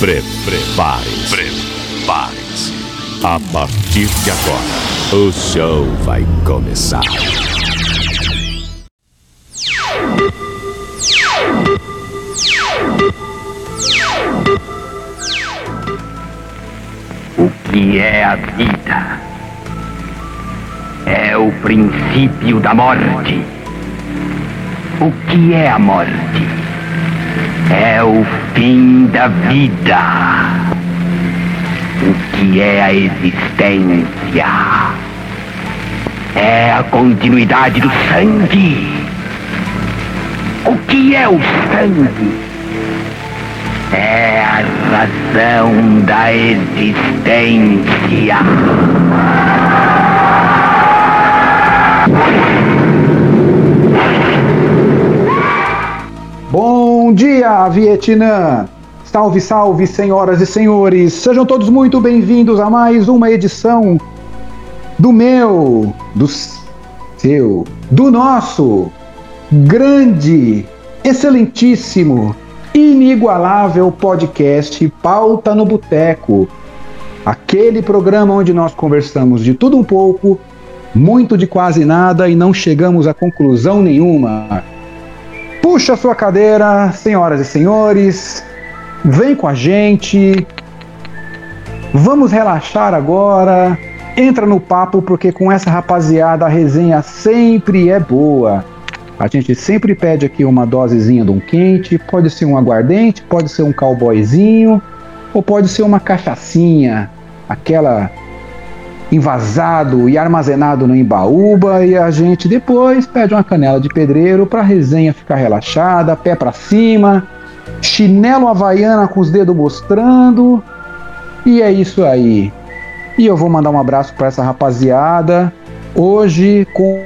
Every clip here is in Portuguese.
Prepare-se. Prepare-se. A partir de agora, o show vai começar. O que é a vida? É o princípio da morte. O que é a morte? É o fim da vida. O que é a existência? É a continuidade do sangue. O que é o sangue? É a razão da existência. Bom dia, Vietnã! Salve, salve, senhoras e senhores! Sejam todos muito bem-vindos a mais uma edição do meu, do seu, do nosso grande, excelentíssimo, inigualável podcast Pauta no Boteco. Aquele programa onde nós conversamos de tudo um pouco, muito de quase nada e não chegamos a conclusão nenhuma. Puxa sua cadeira, senhoras e senhores, vem com a gente. Vamos relaxar agora. Entra no papo porque com essa rapaziada a resenha sempre é boa. A gente sempre pede aqui uma dosezinha de um quente, pode ser um aguardente, pode ser um cowboyzinho, ou pode ser uma cachaçinha, aquela envasado e armazenado no embaúba e a gente depois pede uma canela de pedreiro para a resenha ficar relaxada, pé para cima, chinelo havaiana com os dedos mostrando. E é isso aí. E eu vou mandar um abraço para essa rapaziada hoje com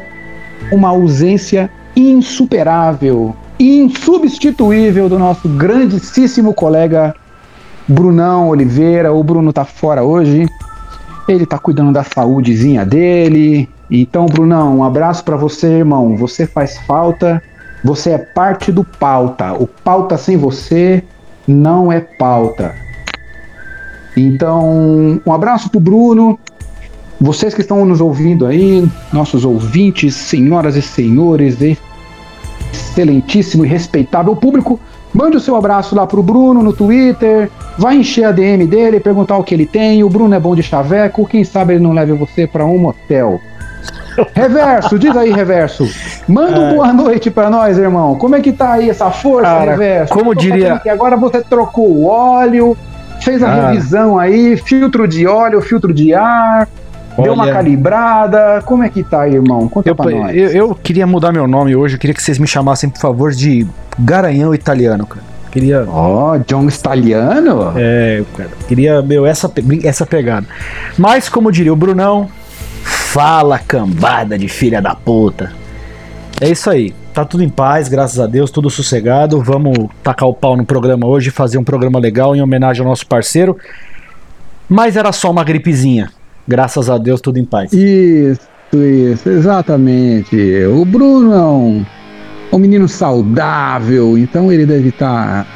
uma ausência insuperável, insubstituível do nosso grandíssimo colega Brunão Oliveira. O Bruno tá fora hoje. Ele tá cuidando da saúdezinha dele. Então, Brunão, um abraço para você, irmão. Você faz falta. Você é parte do pauta. O pauta sem você não é pauta. Então, um abraço pro Bruno. Vocês que estão nos ouvindo aí, nossos ouvintes, senhoras e senhores, excelentíssimo e respeitável público, mande o seu abraço lá pro Bruno no Twitter, vai encher a DM dele, perguntar o que ele tem. O Bruno é bom de chaveco, quem sabe ele não leve você para um motel. Reverso, diz aí, Reverso. Manda um boa noite para nós, irmão. Como é que tá aí essa força, Cara, Reverso? como diria- Que agora você trocou o óleo, fez a Cara. revisão aí, filtro de óleo, filtro de ar, deu uma Olha, calibrada. Como é que tá aí, irmão? Conta Eu, pra nós. eu, eu queria mudar meu nome hoje, eu queria que vocês me chamassem, por favor, de Garanhão Italiano, cara. Queria. Ó, John Staliano? É, cara, queria, meu, essa, essa pegada. Mas, como diria o Brunão, fala cambada de filha da puta. É isso aí. Tá tudo em paz, graças a Deus, tudo sossegado. Vamos tacar o pau no programa hoje, fazer um programa legal em homenagem ao nosso parceiro. Mas era só uma gripezinha. Graças a Deus, tudo em paz. Isso, isso, exatamente. O Bruno é um, um menino saudável, então ele deve estar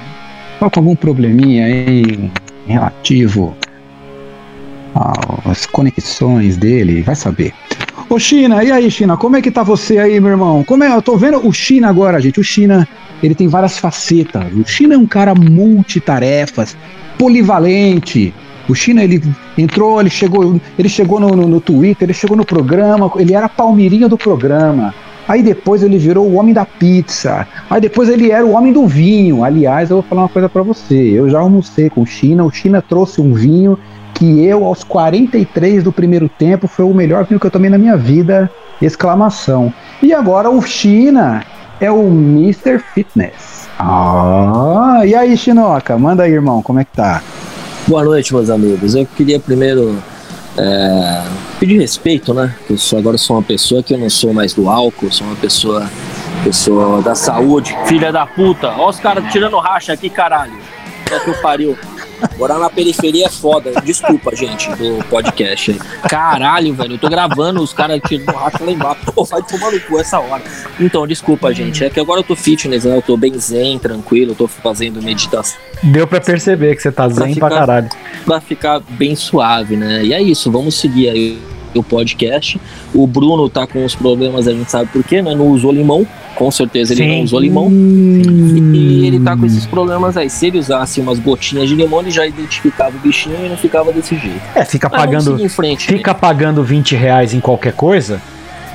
só com algum probleminha aí relativo às conexões dele, vai saber. Ô China, e aí China, como é que tá você aí, meu irmão? Como é? Eu tô vendo o China agora, gente. O China, ele tem várias facetas. O China é um cara multitarefas, polivalente. O China, ele entrou, ele chegou, ele chegou no, no, no Twitter, ele chegou no programa, ele era palmeirinha do programa. Aí depois ele virou o homem da pizza. Aí depois ele era o homem do vinho. Aliás, eu vou falar uma coisa pra você. Eu já almocei com o China. O China trouxe um vinho que eu, aos 43 do primeiro tempo, foi o melhor vinho que eu tomei na minha vida. Exclamação. E agora o China é o Mr. Fitness. Ah, e aí, Chinoca? Manda aí, irmão, como é que tá? Boa noite, meus amigos. Eu queria primeiro é, pedir respeito, né? Eu sou, agora sou uma pessoa que eu não sou mais do álcool, sou uma pessoa, pessoa da saúde. Filha da puta, ó os caras tirando racha aqui, caralho. É que eu pariu. Morar na periferia é foda. Desculpa, gente, do podcast aí. Caralho, velho, eu tô gravando, os caras tiram borracha lá embaixo. Pô, vai tomar no cu essa hora. Então, desculpa, gente. É que agora eu tô fitness, né? Eu tô bem zen, tranquilo, eu tô fazendo meditação Deu pra perceber que você tá zen ficar- pra caralho. pra ficar bem suave, né? E é isso, vamos seguir aí o podcast. O Bruno tá com os problemas, a gente sabe por quê, né? Não usou limão, com certeza ele Sim. não usou limão. E ele tá com esses problemas aí. Se ele usasse umas gotinhas de limão, ele já identificava o bichinho e não ficava desse jeito. É, fica Mas pagando. em frente. né? Fica pagando 20 reais em qualquer coisa.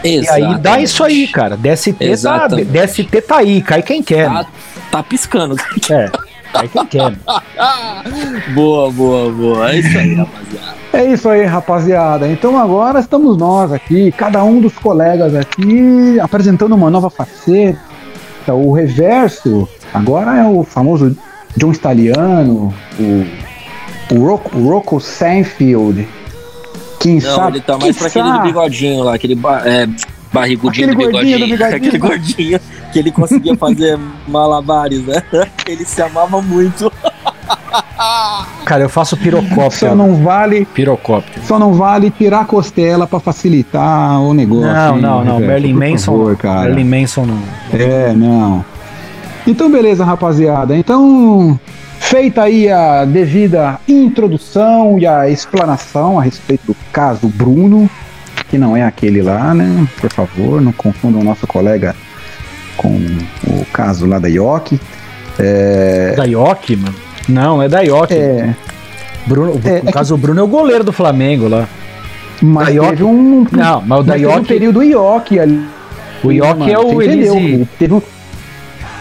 E aí dá Exatamente. isso aí, cara. DST tá, Exatamente. DST tá aí, cai quem quer. Tá, tá piscando. É, cai quem quer. boa, boa, boa. É isso aí, rapaziada. É isso aí, rapaziada. Então agora estamos nós aqui, cada um dos colegas aqui, apresentando uma nova faceta. O reverso agora é o famoso John Staliano, o, o, Rocco, o Rocco Sanfield. Quem Não, sabe? ele tá mais pra aquele do bigodinho lá, aquele ba- é, barrigudinho Aquele do gordinho bigodinho. do bigodinho. Aquele gordinho que ele conseguia fazer malabares, né? Ele se amava muito. Cara, eu faço Só pirocóptero. não vale, Pirocóptero. só não vale tirar a costela pra facilitar o negócio. Não, hein, não, não. Merlin Manson. favor, cara. Merlin Manson não. É, não. Então, beleza, rapaziada. Então, feita aí a devida introdução e a explanação a respeito do caso Bruno, que não é aquele lá, né? Por favor, não confundam o nosso colega com o caso lá da Ioki. É, Da Ioki, mano. Não, é da Ioki. é, Bruno, É, no é caso, o Bruno é o goleiro do Flamengo lá. mas Da Ioki- teve um, Não, mas o da teve um Ioki. período Ioki ali. O Ioki é o? Elise. Teve um,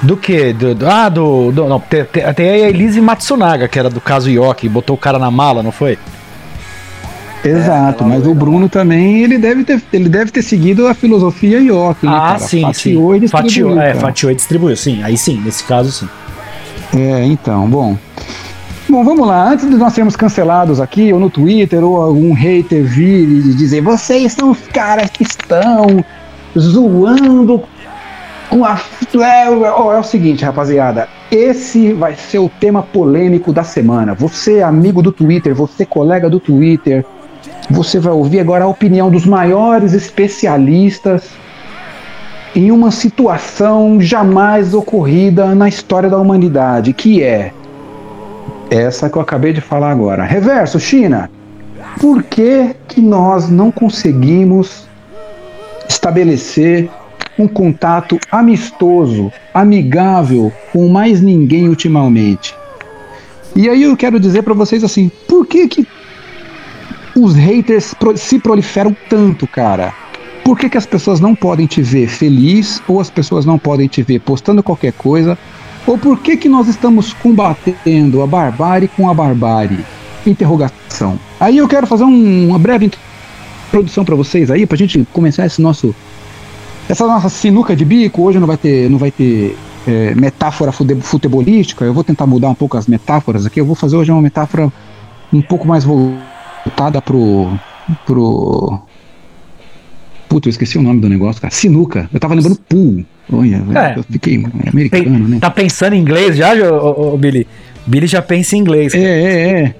Do que? Do, do- ah, do. do não, tem, tem, tem a Elise Matsunaga, que era do caso Ioki, botou o cara na mala, não foi? Exato, mas o Bruno também, ele deve ter, ele deve ter seguido a filosofia Ioki, né, ah, cara? sim, Fatiou e sim. Fatiou, distribuiu, é, fatiou e distribuiu, sim. Aí sim, nesse caso sim. É, então, bom. Bom, vamos lá. Antes de nós sermos cancelados aqui, ou no Twitter, ou algum hater vir e dizer vocês são os caras que estão zoando com a. É, é o seguinte, rapaziada. Esse vai ser o tema polêmico da semana. Você, amigo do Twitter, você, colega do Twitter, você vai ouvir agora a opinião dos maiores especialistas em uma situação jamais ocorrida na história da humanidade, que é essa que eu acabei de falar agora. Reverso, China, por que, que nós não conseguimos estabelecer um contato amistoso, amigável com mais ninguém ultimamente? E aí eu quero dizer para vocês assim, por que que os haters se proliferam tanto, cara? Por que, que as pessoas não podem te ver feliz ou as pessoas não podem te ver postando qualquer coisa? Ou por que, que nós estamos combatendo a barbárie com a barbárie? Interrogação. Aí eu quero fazer um- uma breve introdução para vocês aí, pra gente começar esse nosso essa nossa sinuca de bico. Hoje não vai ter não vai ter é, metáfora futebolística. Eu vou tentar mudar um pouco as metáforas aqui. Eu vou fazer hoje uma metáfora um pouco mais voltada pro pro Puta, eu esqueci o nome do negócio, cara. Sinuca. Eu tava lembrando pool. Olha, É. eu fiquei americano, né? Tá pensando em inglês já, ô, ô, ô, Billy? Billy já pensa em inglês. É, é, é.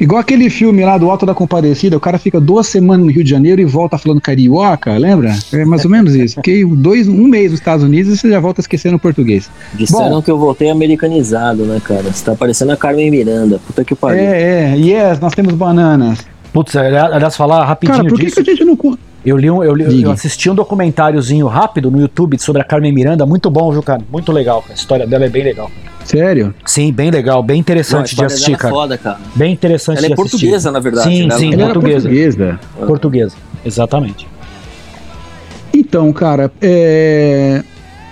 Igual aquele filme lá do Alto da Compadecida, o cara fica duas semanas no Rio de Janeiro e volta falando carioca, lembra? É mais ou menos isso. Fiquei dois, um mês nos Estados Unidos e você já volta esquecendo o português. Disseram Bom. que eu voltei americanizado, né, cara? Você tá parecendo a Carmen Miranda. Puta que pariu. É, é, yes, nós temos bananas. Putz, aliás, falar rapidinho Cara, por que, disso. que a gente não. Eu li um, eu, li- eu assisti um documentáriozinho rápido no YouTube sobre a Carmen Miranda, muito bom, viu, cara? Muito legal. cara. A história dela é bem legal. Sério? Sim, bem legal, bem Não, interessante de história assistir, dela é cara. foda, cara. Bem interessante Ela de é assistir. portuguesa, na verdade. Sim, né? sim, Ela- Ela era portuguesa. portuguesa. Portuguesa, exatamente. Então, cara, é...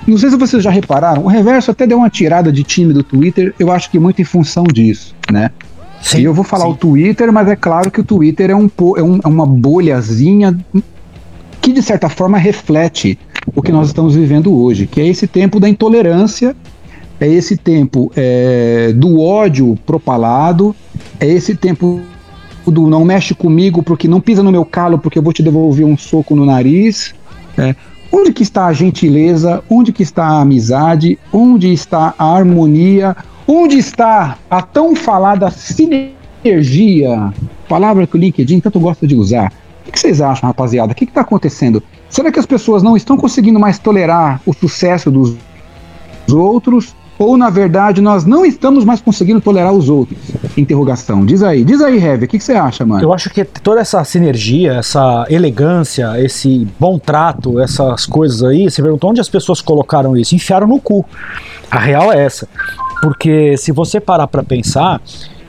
não sei se vocês já repararam, o Reverso até deu uma tirada de time do Twitter, eu acho que muito em função disso, né? Sim, e eu vou falar sim. o Twitter, mas é claro que o Twitter é, um, é, um- é uma bolhazinha que, de certa forma, reflete o que nós estamos vivendo hoje, que é esse tempo da intolerância, é esse tempo é, do ódio propalado, é esse tempo do não mexe comigo porque não pisa no meu calo porque eu vou te devolver um soco no nariz. é. Onde que está a gentileza? Onde que está a amizade? Onde está a harmonia? Onde está a tão falada sinergia? Palavra que o LinkedIn tanto gosta de usar. O que vocês acham, rapaziada? O que está acontecendo? Será que as pessoas não estão conseguindo mais tolerar o sucesso dos outros? Ou, na verdade, nós não estamos mais conseguindo tolerar os outros? Interrogação. Diz aí, diz aí, Heavy, o que, você acha, mano? Eu acho que toda essa sinergia, essa elegância, esse bom trato, essas coisas aí, você perguntou onde as pessoas colocaram isso? Enfiaram no cu. A real é essa. Porque se você parar para pensar,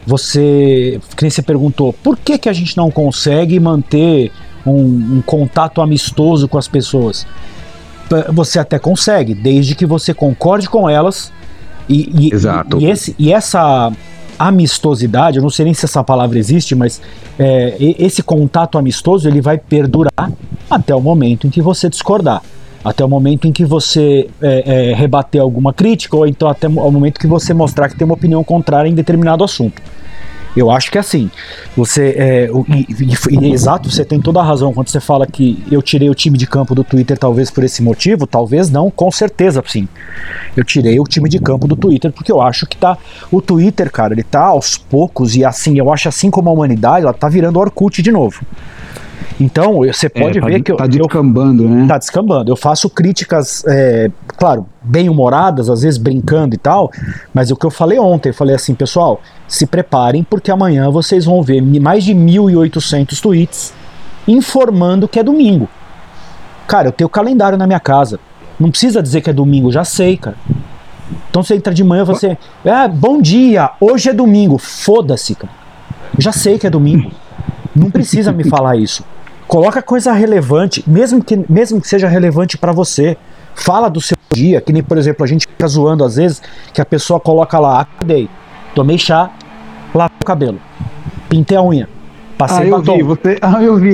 você, que nem você perguntou, por que, que a gente não consegue manter um, um contato amistoso com as pessoas? Você até consegue, desde que você concorde com elas e, e, Exato. E, esse, e essa amistosidade, eu não sei nem se essa palavra existe, mas é, esse contato amistoso ele vai perdurar até o momento em que você discordar, até o momento em que você é, é, rebater alguma crítica ou então até o momento que você mostrar que tem uma opinião contrária em determinado assunto. Eu acho que é assim. Você é, e, e, e, exato, você tem toda a razão quando você fala que eu tirei o time de campo do Twitter talvez por esse motivo, talvez não, com certeza sim. Eu tirei o time de campo do Twitter porque eu acho que tá o Twitter, cara, ele tá aos poucos e assim, eu acho assim como a humanidade, ela tá virando Orkut de novo. Então, você pode é, tá, ver que tá eu. descambando, né? Tá descambando. Eu faço críticas, é, claro, bem humoradas, às vezes brincando e tal, mas o que eu falei ontem, eu falei assim, pessoal, se preparem, porque amanhã vocês vão ver mais de 1.800 tweets informando que é domingo. Cara, eu tenho calendário na minha casa. Não precisa dizer que é domingo, já sei, cara. Então você entra de manhã, você. É, bom dia, hoje é domingo. Foda-se, cara. Eu já sei que é domingo. Não precisa me falar isso. Coloca coisa relevante, mesmo que, mesmo que seja relevante para você. Fala do seu dia, que nem, por exemplo, a gente fica zoando às vezes que a pessoa coloca lá, acordei, tomei chá, lavei o cabelo, pintei a unha, passei ah, eu batom. vi, você, ah, eu vi,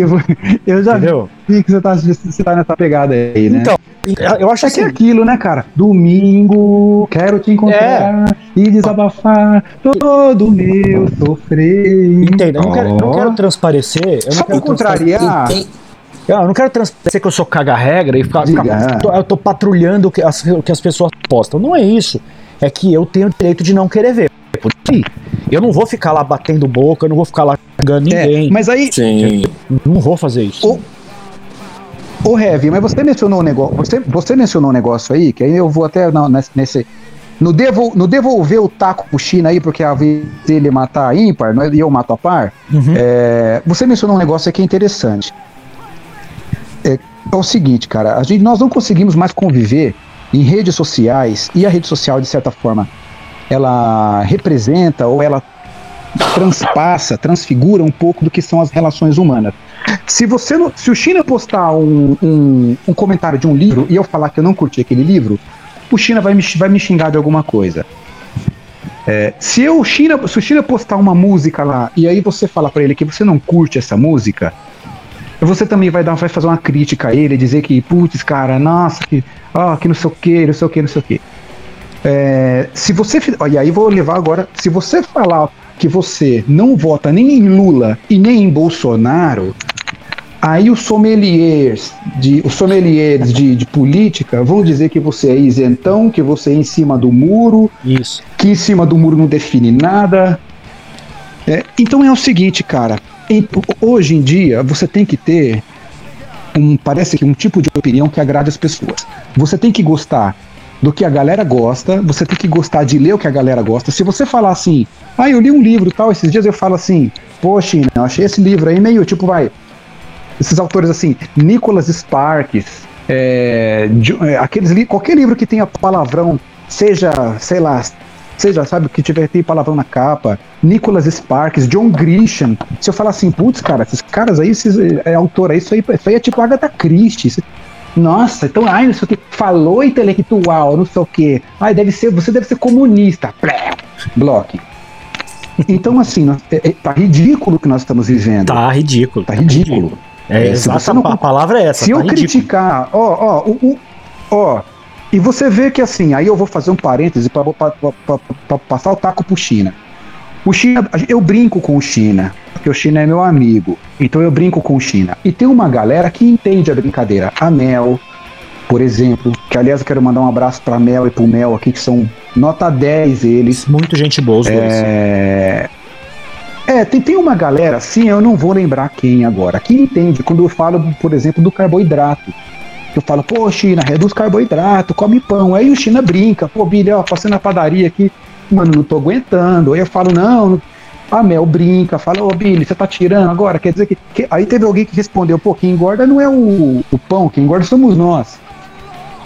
eu já Entendeu? vi que você tá, você tá nessa pegada aí, né? Então, eu acho É que é assim, aquilo, né, cara? Domingo, quero te encontrar e desabafar todo meu sofrer. entenda, eu não quero, não quero transparecer. Eu não Só pra quero contrariar, Eu não quero transparecer que eu sou caga-regra e ficar, é. eu tô patrulhando o que, as, o que as pessoas postam. Não é isso. É que eu tenho o direito de não querer ver. Eu não vou ficar lá batendo boca, eu não vou ficar lá xingando é, ninguém. mas aí, Sim. Não vou fazer isso. Ô, Ô, Heavy, mas você mencionou um negócio. Você, você mencionou um negócio aí, que aí eu vou até na- nesse. no, devol, no devolver o taco pro China aí, porque a vez dele matar a ímpar não é- e eu mato a par. Uhum. é, você mencionou um negócio aqui interessante. É, é o seguinte, cara, a gente, nós não conseguimos mais conviver em redes sociais, e a rede social, de certa forma, ela representa ou ela transpassa, transfigura um pouco do que são as relações humanas. Se você não- se o China postar um, um, um comentário de um livro e eu falar que eu não curti aquele livro, o China vai me, vai me xingar de alguma coisa. É, se, eu, China, se o China postar uma música lá e aí você falar pra ele que você não curte essa música, você também vai, dar, vai fazer uma crítica a ele, dizer que, putz, cara, nossa, que, que não sei o que, não sei o que, não sei o que. É, se você. E aí vou levar agora. Se você falar que você não vota nem em Lula e nem em Bolsonaro, aí os sommeliers de, os sommeliers de, de política vão dizer que você é isentão, que você é em cima do muro, Isso. que em cima do muro não define nada. É, então é o seguinte, cara. em- hoje em dia você tem que ter um parece que um tipo de opinião que agrade as pessoas. Você tem que gostar do que a galera gosta, você tem que gostar de ler o que a galera gosta. Se você falar assim, ah, eu li um livro tal, esses dias eu falo assim, poxa, eu achei esse livro aí meio tipo, vai, esses autores assim, Nicholas Sparks, é, de- é, aqueles li qualquer livro que tenha palavrão, seja, sei lá, seja, sabe, que tiver tem palavrão na capa, Nicholas Sparks, John Grisham, se eu falar assim, putz, cara, esses caras aí, esses é, autor aí, isso aí, isso aí é tipo Agatha Christie, isso- nossa, então, ai, não sei o que, falou intelectual, não sei o que, ai, deve ser, você deve ser comunista, Plé, bloque. Então, assim, é, é, tá ridículo o que nós estamos vivendo. Tá ridículo. Tá ridículo. É, É, exata, você não- a palavra é essa. Se tá eu ridículo. criticar, ó, ó, o, ó, e você vê que assim, aí eu vou fazer um parêntese para passar o taco pro China. O China, eu brinco com o China, porque o China é meu amigo, então eu brinco com o China. E tem uma galera que entende a brincadeira. A Mel, por exemplo, que aliás eu quero mandar um abraço para Mel e pro Mel aqui, que são nota 10 eles. Muito gente boa, os dois. É, é tem, tem uma galera, assim, eu não vou lembrar quem agora, que entende quando eu falo, por exemplo, do carboidrato. Eu falo, pô, China, reduz carboidrato, come pão. Aí o China brinca, pô, Billy, ó, passei na padaria aqui, mano, não tô aguentando. Aí eu falo, não, a Mel brinca, fala, ô Billy, você tá tirando agora? Quer dizer que, que- Aí teve alguém que respondeu, pô, quem engorda não é o, o pão, quem engorda somos nós.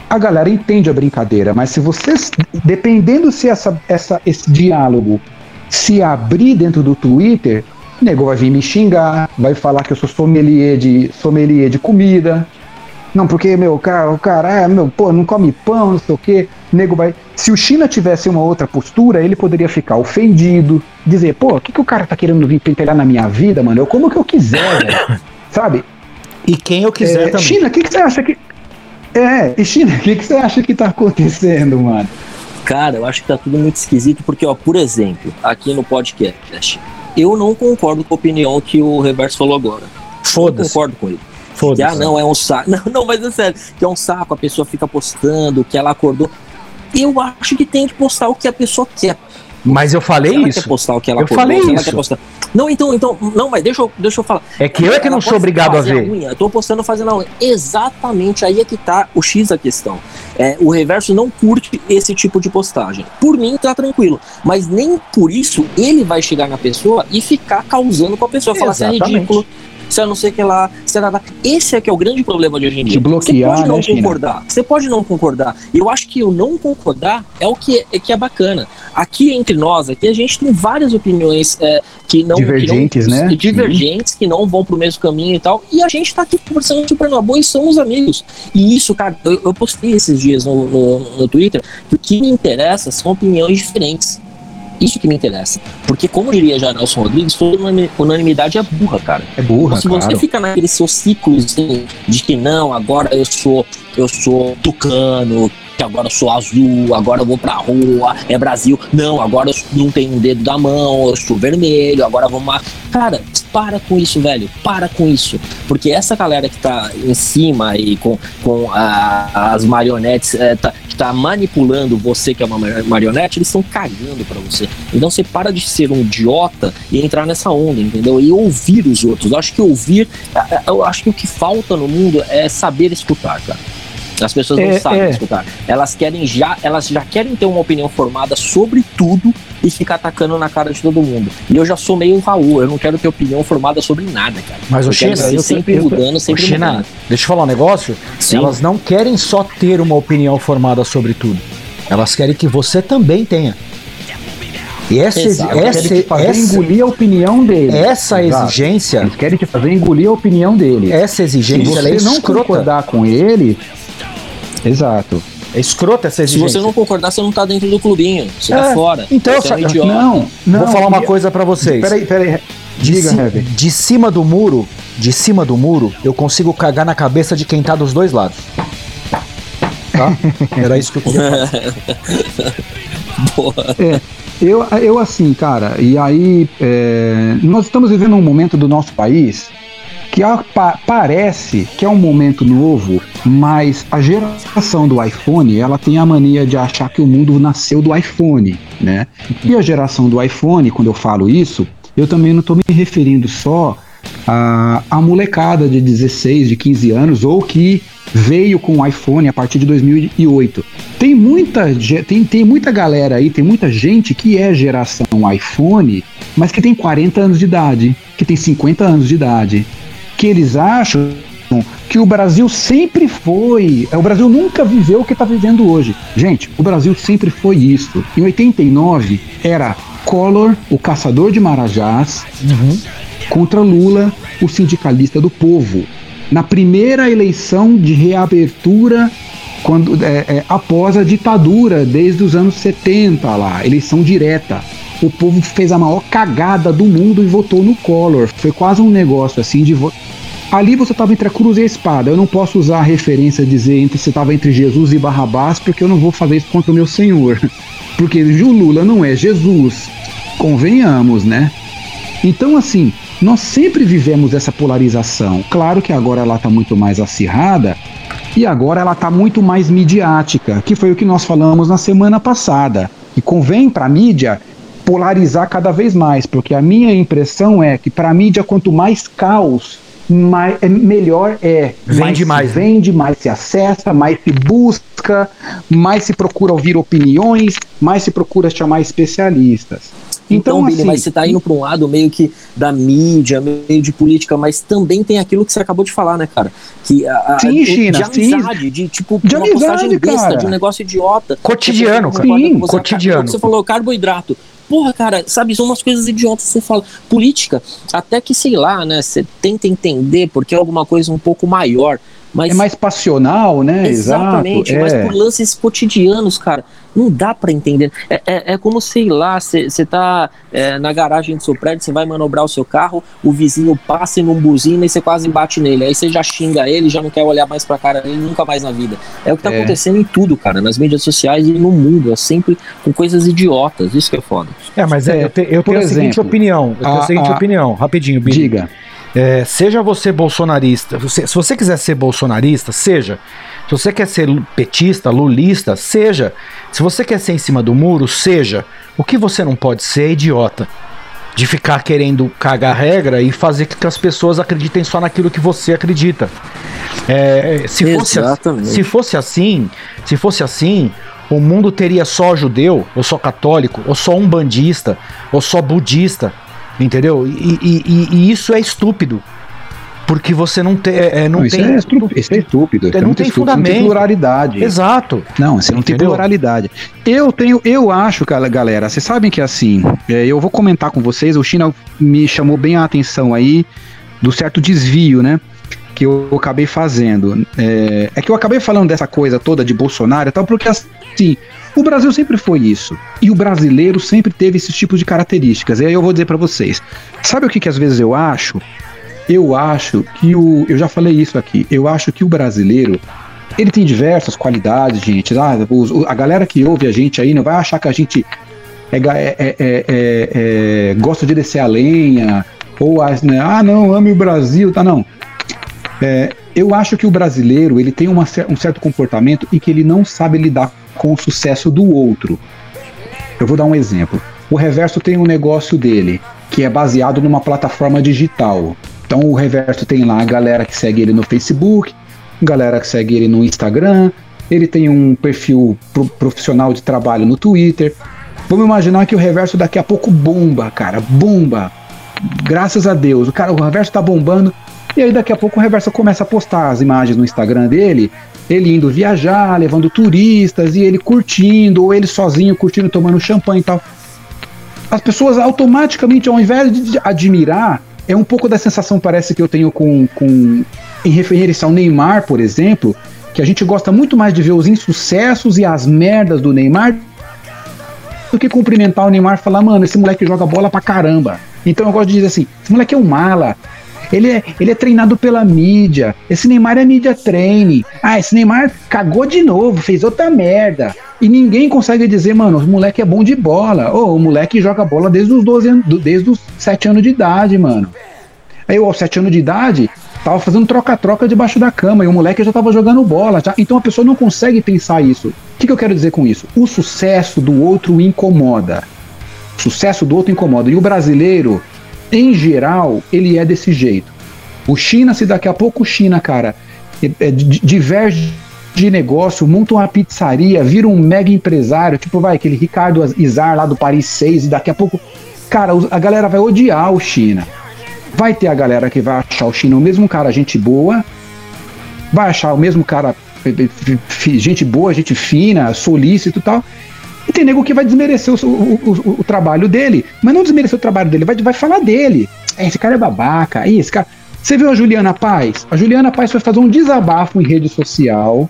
A galera entende a brincadeira, mas se vocês, dependendo se essa, essa, esse diálogo se abrir dentro do Twitter, o nego vai vir me xingar, vai falar que eu sou sommelier de, sommelier de comida. Não, porque, meu, cara, o cara, é, meu, pô, não come pão, não sei o quê. O nego vai. Se o China tivesse uma outra postura, ele poderia ficar ofendido, dizer, pô, o que, que o cara tá querendo vir pentelhar na minha vida, mano? Eu como o que eu quiser, velho. Sabe? E quem eu quiser É, também. China, o que, que você acha que. É, e China, o que, que você acha que tá acontecendo, mano? Cara, eu acho que tá tudo muito esquisito, porque, ó, por exemplo, aqui no podcast, eu não concordo com a opinião que o Reverso falou agora. Foda-se. concordo com ele. Foda-se. ah, não, é um saco. Não, não, mas é sério, que é um saco, a pessoa fica postando, que ela acordou. Eu acho que tem que postar o que a pessoa quer. Mas eu falei ela quer isso. postar o que ela Eu falei se ela isso. quer postar. Não, então, então, não, mas deixa eu, deixa eu falar. É que eu é que não sou obrigado a ver. unha. Eu tô postando fazendo a unha. Exatamente aí é que tá o X da questão. É, o reverso não curte esse tipo de postagem. Por mim, tá tranquilo. Mas nem por isso ele vai chegar na pessoa e ficar causando com a pessoa. Falar se é ridículo, se é não sei o que lá, se é nada. Esse é que é o grande problema de hoje em dia. bloquear, Você pode não né, China? concordar. Você pode não concordar. E eu acho que o não concordar é o que é, que é bacana. Aqui entre nós, aqui a gente tem várias opiniões é, que não Divergentes, que não, né? Divergentes que não vão pro mesmo caminho e tal. E a gente tá aqui conversando super numa boa e somos amigos. E isso, cara, eu, eu postei esses dias no, no, no Twitter que o que me interessa são opiniões diferentes. Isso que me interessa. Porque, como diria já Nelson Rodrigues, toda unani- unanimidade é burra, cara. É burra, Se você claro. fica naquele seu ciclo assim, de que não, agora eu sou eu sou tucano, que agora eu sou azul, agora eu vou pra rua, é Brasil. Não, agora eu não tenho um dedo da mão, eu sou vermelho, agora vamos lá. Cara, para com isso, velho. Para com isso. Porque essa galera que tá em cima e com, com a- as marionetes, é, tá, que tá manipulando você, que é uma mar- marionete, eles estão cagando pra você. Então você para de ser um idiota e entrar nessa onda, entendeu? E ouvir os outros. Eu acho que ouvir, é, é, eu acho que o que falta no mundo é saber escutar, cara. As pessoas não É, sabem é. escutar. Elas querem já, elas já querem ter uma opinião formada sobre tudo e ficar atacando na cara de todo mundo. E eu já sou meio Raul, eu não quero ter opinião formada sobre nada, cara. Mas eu o China, eu- sempre eu- mudando, sempre China, mudando. deixa eu falar um negócio. Sim. Elas não querem só ter uma opinião formada sobre tudo. Elas querem que você também tenha. E essa, Exato. Essa, querem te fazer essa, engolir a opinião dele. essa Exato. exigência, Eles querem te fazer engolir a opinião dele. essa Se exigência ela é você não escrota. concordar com ele. Exato. É escrota essa Se exigência. você não concordar, você não tá dentro do clubinho. Você É, tá fora. então, você é um só- idiota. Não, não. Vou falar uma coisa pra vocês. Peraí, peraí. De, Diga, Heavy. de cima do muro, de cima do muro, eu consigo cagar na cabeça de quem tá dos dois lados. Tá? Era isso que eu queria falar. Porra. Eu, eu assim, cara, e aí é, nós estamos vivendo um momento do nosso país que pa- parece que é um momento novo, mas a geração do iPhone, ela tem a mania de achar que o mundo nasceu do iPhone, né? E a geração do iPhone, quando eu falo isso, eu também não estou me referindo só a, a molecada de 16, de 15 anos, ou que veio com o iPhone a partir de 2008. Tem muita, tem, tem muita galera aí, tem muita gente que é geração iPhone, mas que tem 40 anos de idade, que tem 50 anos de idade, que eles acham que o Brasil sempre foi. O Brasil nunca viveu o que está vivendo hoje. Gente, o Brasil sempre foi isso. Em 89 era Collor, o caçador de Marajás, contra Lula, o sindicalista do povo. Na primeira eleição de reabertura, quando, é, é, após a ditadura, desde os anos 70 lá, eleição direta. O povo fez a maior cagada do mundo e votou no Collor. Foi quase um negócio assim de voto. Ali você estava entre a cruz e a espada. Eu não posso usar a referência dizer entre você estava entre Jesus e Barrabás, porque eu não vou fazer isso contra o meu Senhor. Porque o Lula não é Jesus. Convenhamos, né? Então, assim, nós sempre vivemos essa polarização. Claro que agora ela está muito mais acirrada, E agora ela está muito mais midiática, que foi o que nós falamos na semana passada. E convém para a mídia polarizar cada vez mais, porque a minha impressão é que para a mídia, quanto mais caos, mais, é, melhor é. Vende mais, se vende, mais se acessa, mais se busca, mais se procura ouvir opiniões, mais se procura chamar especialistas. Então, Então, Billy, assim, mas você tá indo para um lado meio que da mídia, meio de política, mas também tem aquilo que você acabou de falar, né, cara? Que a, a- Sim, de, China, de sim. amizade, de tipo De uma amizade, postagem besta, cara. de um negócio idiota. Cotidiano, cara. Sim, cotidiano. Você falou carboidrato. Porra, cara, sabe, são umas coisas idiotas que você fala. Política, até que, sei lá, né, você tenta entender porque é alguma coisa um pouco maior. Mas é mais passional, né? Exatamente, Exato. mas é. por lances cotidianos, cara, não dá pra entender. É, é, é como, sei lá, você tá é, na garagem do seu prédio, você vai manobrar o seu carro, o vizinho passa e não buzina e você quase bate nele. Aí você já xinga ele, já não quer olhar mais pra cara dele nunca mais na vida. É o que tá É. acontecendo em tudo, cara, nas mídias sociais e no mundo. É sempre com coisas idiotas. Isso que é foda. É, mas é, eu, te- eu tenho a seguinte exemplo, opinião. Eu tenho a a- seguinte a- opinião, rapidinho, Billy. Diga. É, seja você bolsonarista, você- se você quiser ser bolsonarista, seja. Se você quer ser petista, lulista, seja. Se você quer ser em cima do muro, seja. O que você não pode ser é idiota. De ficar querendo cagar regra e fazer com que as pessoas acreditem só naquilo que você acredita. É, se, fosse, se fosse assim, se fosse assim, o mundo teria só judeu, ou só católico, ou só um bandista, ou só budista, entendeu? E, e- e- isso é estúpido. Porque você não, te, é, não Não, isso, tem. é isso é estúpido. isso é não tem estúpido, Não fundamento. tem pluralidade. Exato. Não, você não tem Entendeu? pluralidade. Eu tenho, eu acho, galera, vocês sabem que assim, é, eu vou comentar com vocês, o China me chamou bem a atenção aí do certo desvio, né? Que eu acabei fazendo. É, é que eu acabei falando dessa coisa toda de Bolsonaro e tal, porque assim, o Brasil sempre foi isso. E o brasileiro sempre teve esses tipos de características. E aí eu vou dizer pra vocês. Sabe o que, que às vezes eu acho? Eu acho que o. Eu já falei isso aqui. Eu acho que o brasileiro ele tem diversas qualidades, gente. Ah, a galera que ouve a gente aí não vai achar que a gente é é- é- é- é- é- gosta de descer a lenha, ou as, né, ah, não, ame o Brasil, tá? Não. É, eu acho que o brasileiro ele tem uma um certo comportamento em que ele não sabe lidar com o sucesso do outro. Eu vou dar um exemplo. O Reverso tem um negócio dele que é baseado numa plataforma digital. Então o Reverso tem lá a galera que segue ele no Facebook, galera que segue ele no Instagram, ele tem um perfil pro- profissional de trabalho no Twitter. Vamos imaginar que o Reverso daqui a pouco bomba, cara, bomba. Graças a Deus, o cara, o Reverso tá bombando. E aí daqui a pouco o Reverso começa a postar as imagens no Instagram dele, ele indo viajar, levando turistas e ele curtindo, ou ele sozinho curtindo, tomando champanhe e tal. As pessoas automaticamente, ao invés de admirar, é um pouco da sensação, parece que eu tenho com, com em referência ao Neymar, por exemplo, que a gente gosta muito mais de ver os insucessos e as merdas do Neymar do que cumprimentar o Neymar e falar, mano, esse moleque joga bola pra caramba. Então eu gosto de dizer assim, esse moleque é um mala. Ele é, ele é treinado pela mídia. Esse Neymar é mídia treine. Ah, esse Neymar cagou de novo, fez outra merda. E ninguém consegue dizer, mano, o moleque é bom de bola. Ô, o moleque joga bola desde os 12 anos, desde os 7 anos de idade, mano. Aí eu, aos 7 anos de idade, tava fazendo troca-troca debaixo da cama e o moleque já tava jogando bola. Já. Então a pessoa não consegue pensar isso. O que, que eu quero dizer com isso? O sucesso do outro incomoda. O sucesso do outro incomoda. E o brasileiro, em geral, ele é desse jeito. O China, se daqui a pouco o China, cara, é- é, di- diverge de negócio, monta uma pizzaria, vira um mega empresário, tipo, vai, aquele Ricardo Izar lá do Paris 6, e daqui a pouco, cara, a galera vai odiar o China. Vai ter a galera que vai achar o China o mesmo cara, gente boa, vai achar o mesmo cara, gente boa, gente fina, solícito e tal. E tem nego que vai desmerecer o, o- o- o trabalho dele, mas não desmerecer o trabalho dele, vai, vai falar dele. É, esse cara é babaca, esse cara. Você viu a Juliana Paz? A Juliana Paz foi fazer um desabafo em rede social,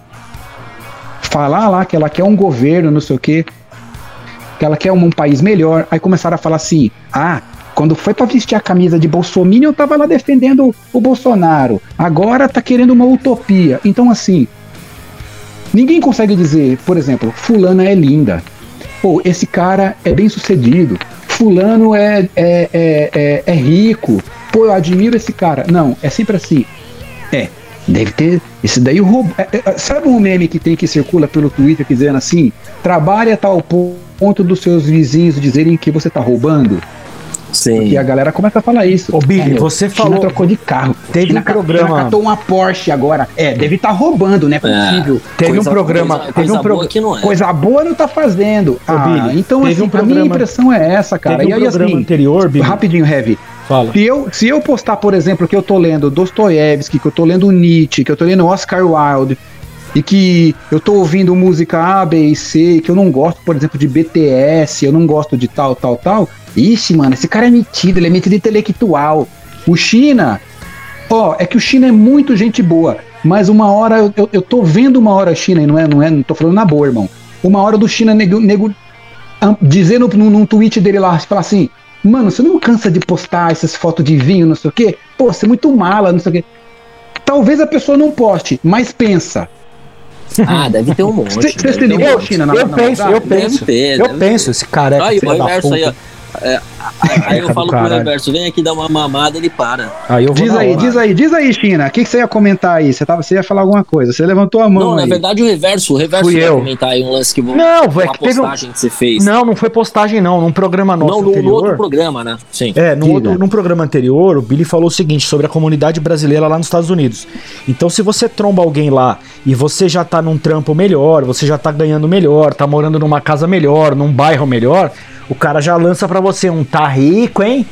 falar lá que ela quer um governo, não sei o quê, que ela quer um, um país melhor. Aí começaram a falar assim: ah, quando foi pra vestir a camisa de Bolsonaro, eu tava lá defendendo o Bolsonaro. Agora tá querendo uma utopia. Então, assim, ninguém consegue dizer, por exemplo, Fulana é linda. Ou esse cara é bem sucedido. Fulano é, é, é, é, é rico. Pô, eu admiro esse cara. Não, é sempre assim. É, Deve ter. Esse daí o roubo. é, é, sabe um meme que tem que circula pelo Twitter dizendo assim: trabalhe a tal ponto dos seus vizinhos dizerem que você tá roubando? Sim. E a galera começa a falar isso. Ô, Billy, É, você China falou- trocou de carro. Teve China um programa- China catou uma Porsche agora. É, deve estar roubando, não é possível. Teve Coisa- um programa. coisa- teve coisa um pro- boa que não é. Coisa boa não tá fazendo. Ah, Billy, então teve assim, um a minha programa- impressão é essa, cara. Teve um e aí programa assim, anterior, Billy. rapidinho, Heavy. Fala. Se eu, se eu postar, por exemplo, que eu tô lendo Dostoiévski, que eu tô lendo Nietzsche, que eu tô lendo Oscar Wilde, e que eu tô ouvindo música A, B e C, que eu não gosto, por exemplo, de BTS, eu não gosto de tal, tal, tal. Ixi, mano, esse cara é metido, ele é metido intelectual. O China, ó, é que o China é muito gente boa, mas uma hora eu, eu, eu tô vendo uma hora a China, e não é, não é, não tô falando na boa, irmão. Uma hora do China nego, nego ah, dizendo num, num tweet dele lá, falar assim, mano, você não cansa de postar essas fotos de vinho, não sei o quê? Pô, você é muito mala, não sei o quê. Talvez a pessoa não poste, mas pensa. Ah, deve ter um monte. Você- se ligou. China, na- Eu na penso, eu penso. Deve ter, Eu penso, esse careca. Aí, o filho da reverso aí, ó. É, aí eu falo pro reverso, vem aqui dar uma mamada, ele para. Aí eu vou Diz na aí, hora. diz aí, diz aí, China. O que, que você ia comentar aí? Você, tava, você ia falar alguma coisa. Você levantou a mão Não, na aí. verdade o reverso, o reverso Fui vai eu. comentar aí um lance que vou. Não, uma é que teve um- postagem que você fez. Não, não foi postagem, não. Num programa nosso Não, no, no anterior. outro programa, né? Sim. É, no outro, num programa anterior, o Billy falou o seguinte sobre a comunidade brasileira lá nos Estados Unidos. Então, se você tromba alguém lá e você já tá num trampo melhor, você já tá ganhando melhor, tá morando numa casa melhor, num bairro melhor, o cara já lança pra você um tá rico, hein?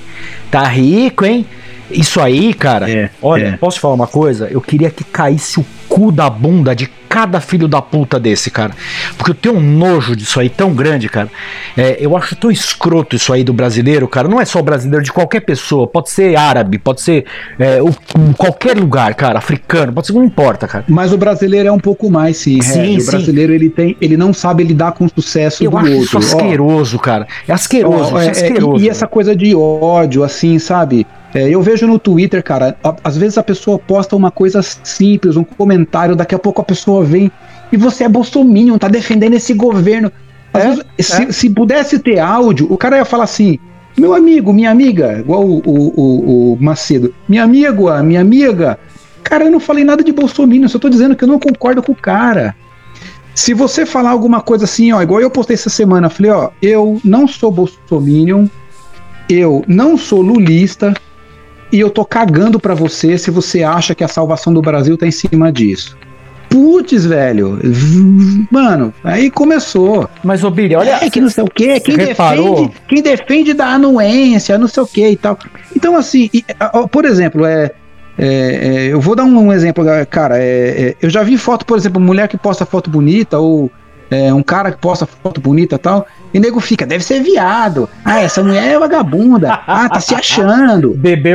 Tá rico, hein? Isso aí, cara. É, olha, é. posso te falar uma coisa? Eu queria que caísse o cu da bunda de cada filho da puta desse, cara. Porque eu tenho um nojo disso aí tão grande, cara. É, eu acho tão escroto isso aí do brasileiro, cara. Não é só brasileiro, de qualquer pessoa. Pode ser árabe, pode ser é, o- qualquer lugar, cara. Africano, pode ser, não importa, cara. Mas o brasileiro é um pouco mais, sim. Sim, Regis. sim. O brasileiro ele tem, ele não sabe lidar com o sucesso Eu do acho outro. isso asqueroso, cara. É asqueroso, isso é é, é, asqueroso. e, e essa coisa de ódio, assim, sabe? É, eu vejo no Twitter, cara, a- às vezes a pessoa posta uma coisa simples, um comentário, daqui a pouco a pessoa vem e você é bolsominion, tá defendendo esse governo. Às É, vezes, se, se pudesse ter áudio, o cara ia falar assim, meu amigo, minha amiga, igual o, o- o- o Macedo, minha amiga, minha amiga, cara, eu não falei nada de bolsominion, só tô dizendo que eu não concordo com o cara. Se você falar alguma coisa assim, ó, igual eu postei essa semana, falei, ó, eu não sou bolsominion, eu não sou lulista e eu tô cagando pra você se você acha que a salvação do Brasil tá em cima disso. Putz, velho. Mano, aí começou. Mas, ô Billy, olha. é que não sei o quê, quem reparou? defende, quem defende da anuência, não sei o quê e tal. Então, assim, e, ó, por exemplo, é, é, é, eu vou dar um, um exemplo, cara. é, é, eu já vi foto, por exemplo, mulher que posta foto bonita ou é, um cara que posta foto bonita e tal, e nego fica, deve ser viado. Ah, essa mulher é vagabunda. Ah, tá se achando. Bebê.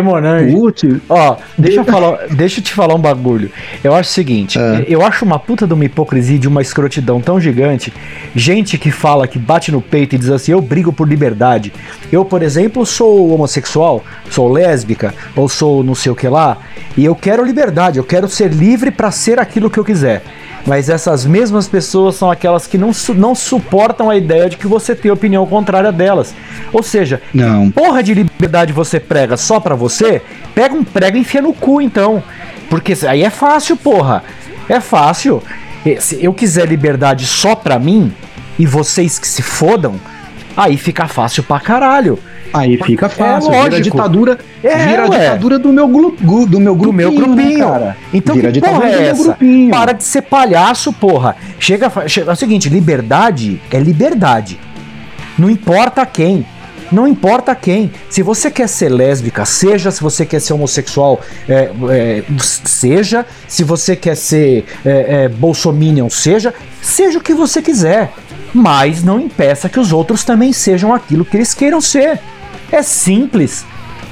Putz, Ó, deixa eu, falar, deixa eu te falar um bagulho. Eu acho o seguinte, É. eu acho uma puta de uma hipocrisia, de uma escrotidão tão gigante. Gente que fala, que bate no peito e diz assim, eu brigo por liberdade. Eu, por exemplo, sou homossexual, sou lésbica, ou sou não sei o que lá, e eu quero liberdade, eu quero ser livre pra ser aquilo que eu quiser. Mas essas mesmas pessoas são aquelas que não, su- não suportam a ideia de que você tem opinião contrária delas. Ou seja, não. porra de liberdade você prega só pra você, pega um prego e enfia no cu então. Porque aí é fácil, porra. É fácil. Se eu quiser liberdade só pra mim e vocês que se fodam, aí fica fácil pra caralho. Aí fica fácil, vira lógico. ditadura, É, vira a ditadura do meu, gu- do meu Do grupinho, meu né, grupinho. cara? Então vira a que porra é do meu essa? grupinho. Para de ser palhaço, porra. Chega, chega é o seguinte, liberdade é liberdade. Não importa quem. Não importa quem. Se você quer ser lésbica, seja. Se você quer ser homossexual, é, é, seja. Se você quer ser é, é, bolsominion, seja. Seja o que você quiser. Mas não impeça que os outros também sejam aquilo que eles queiram ser. É simples.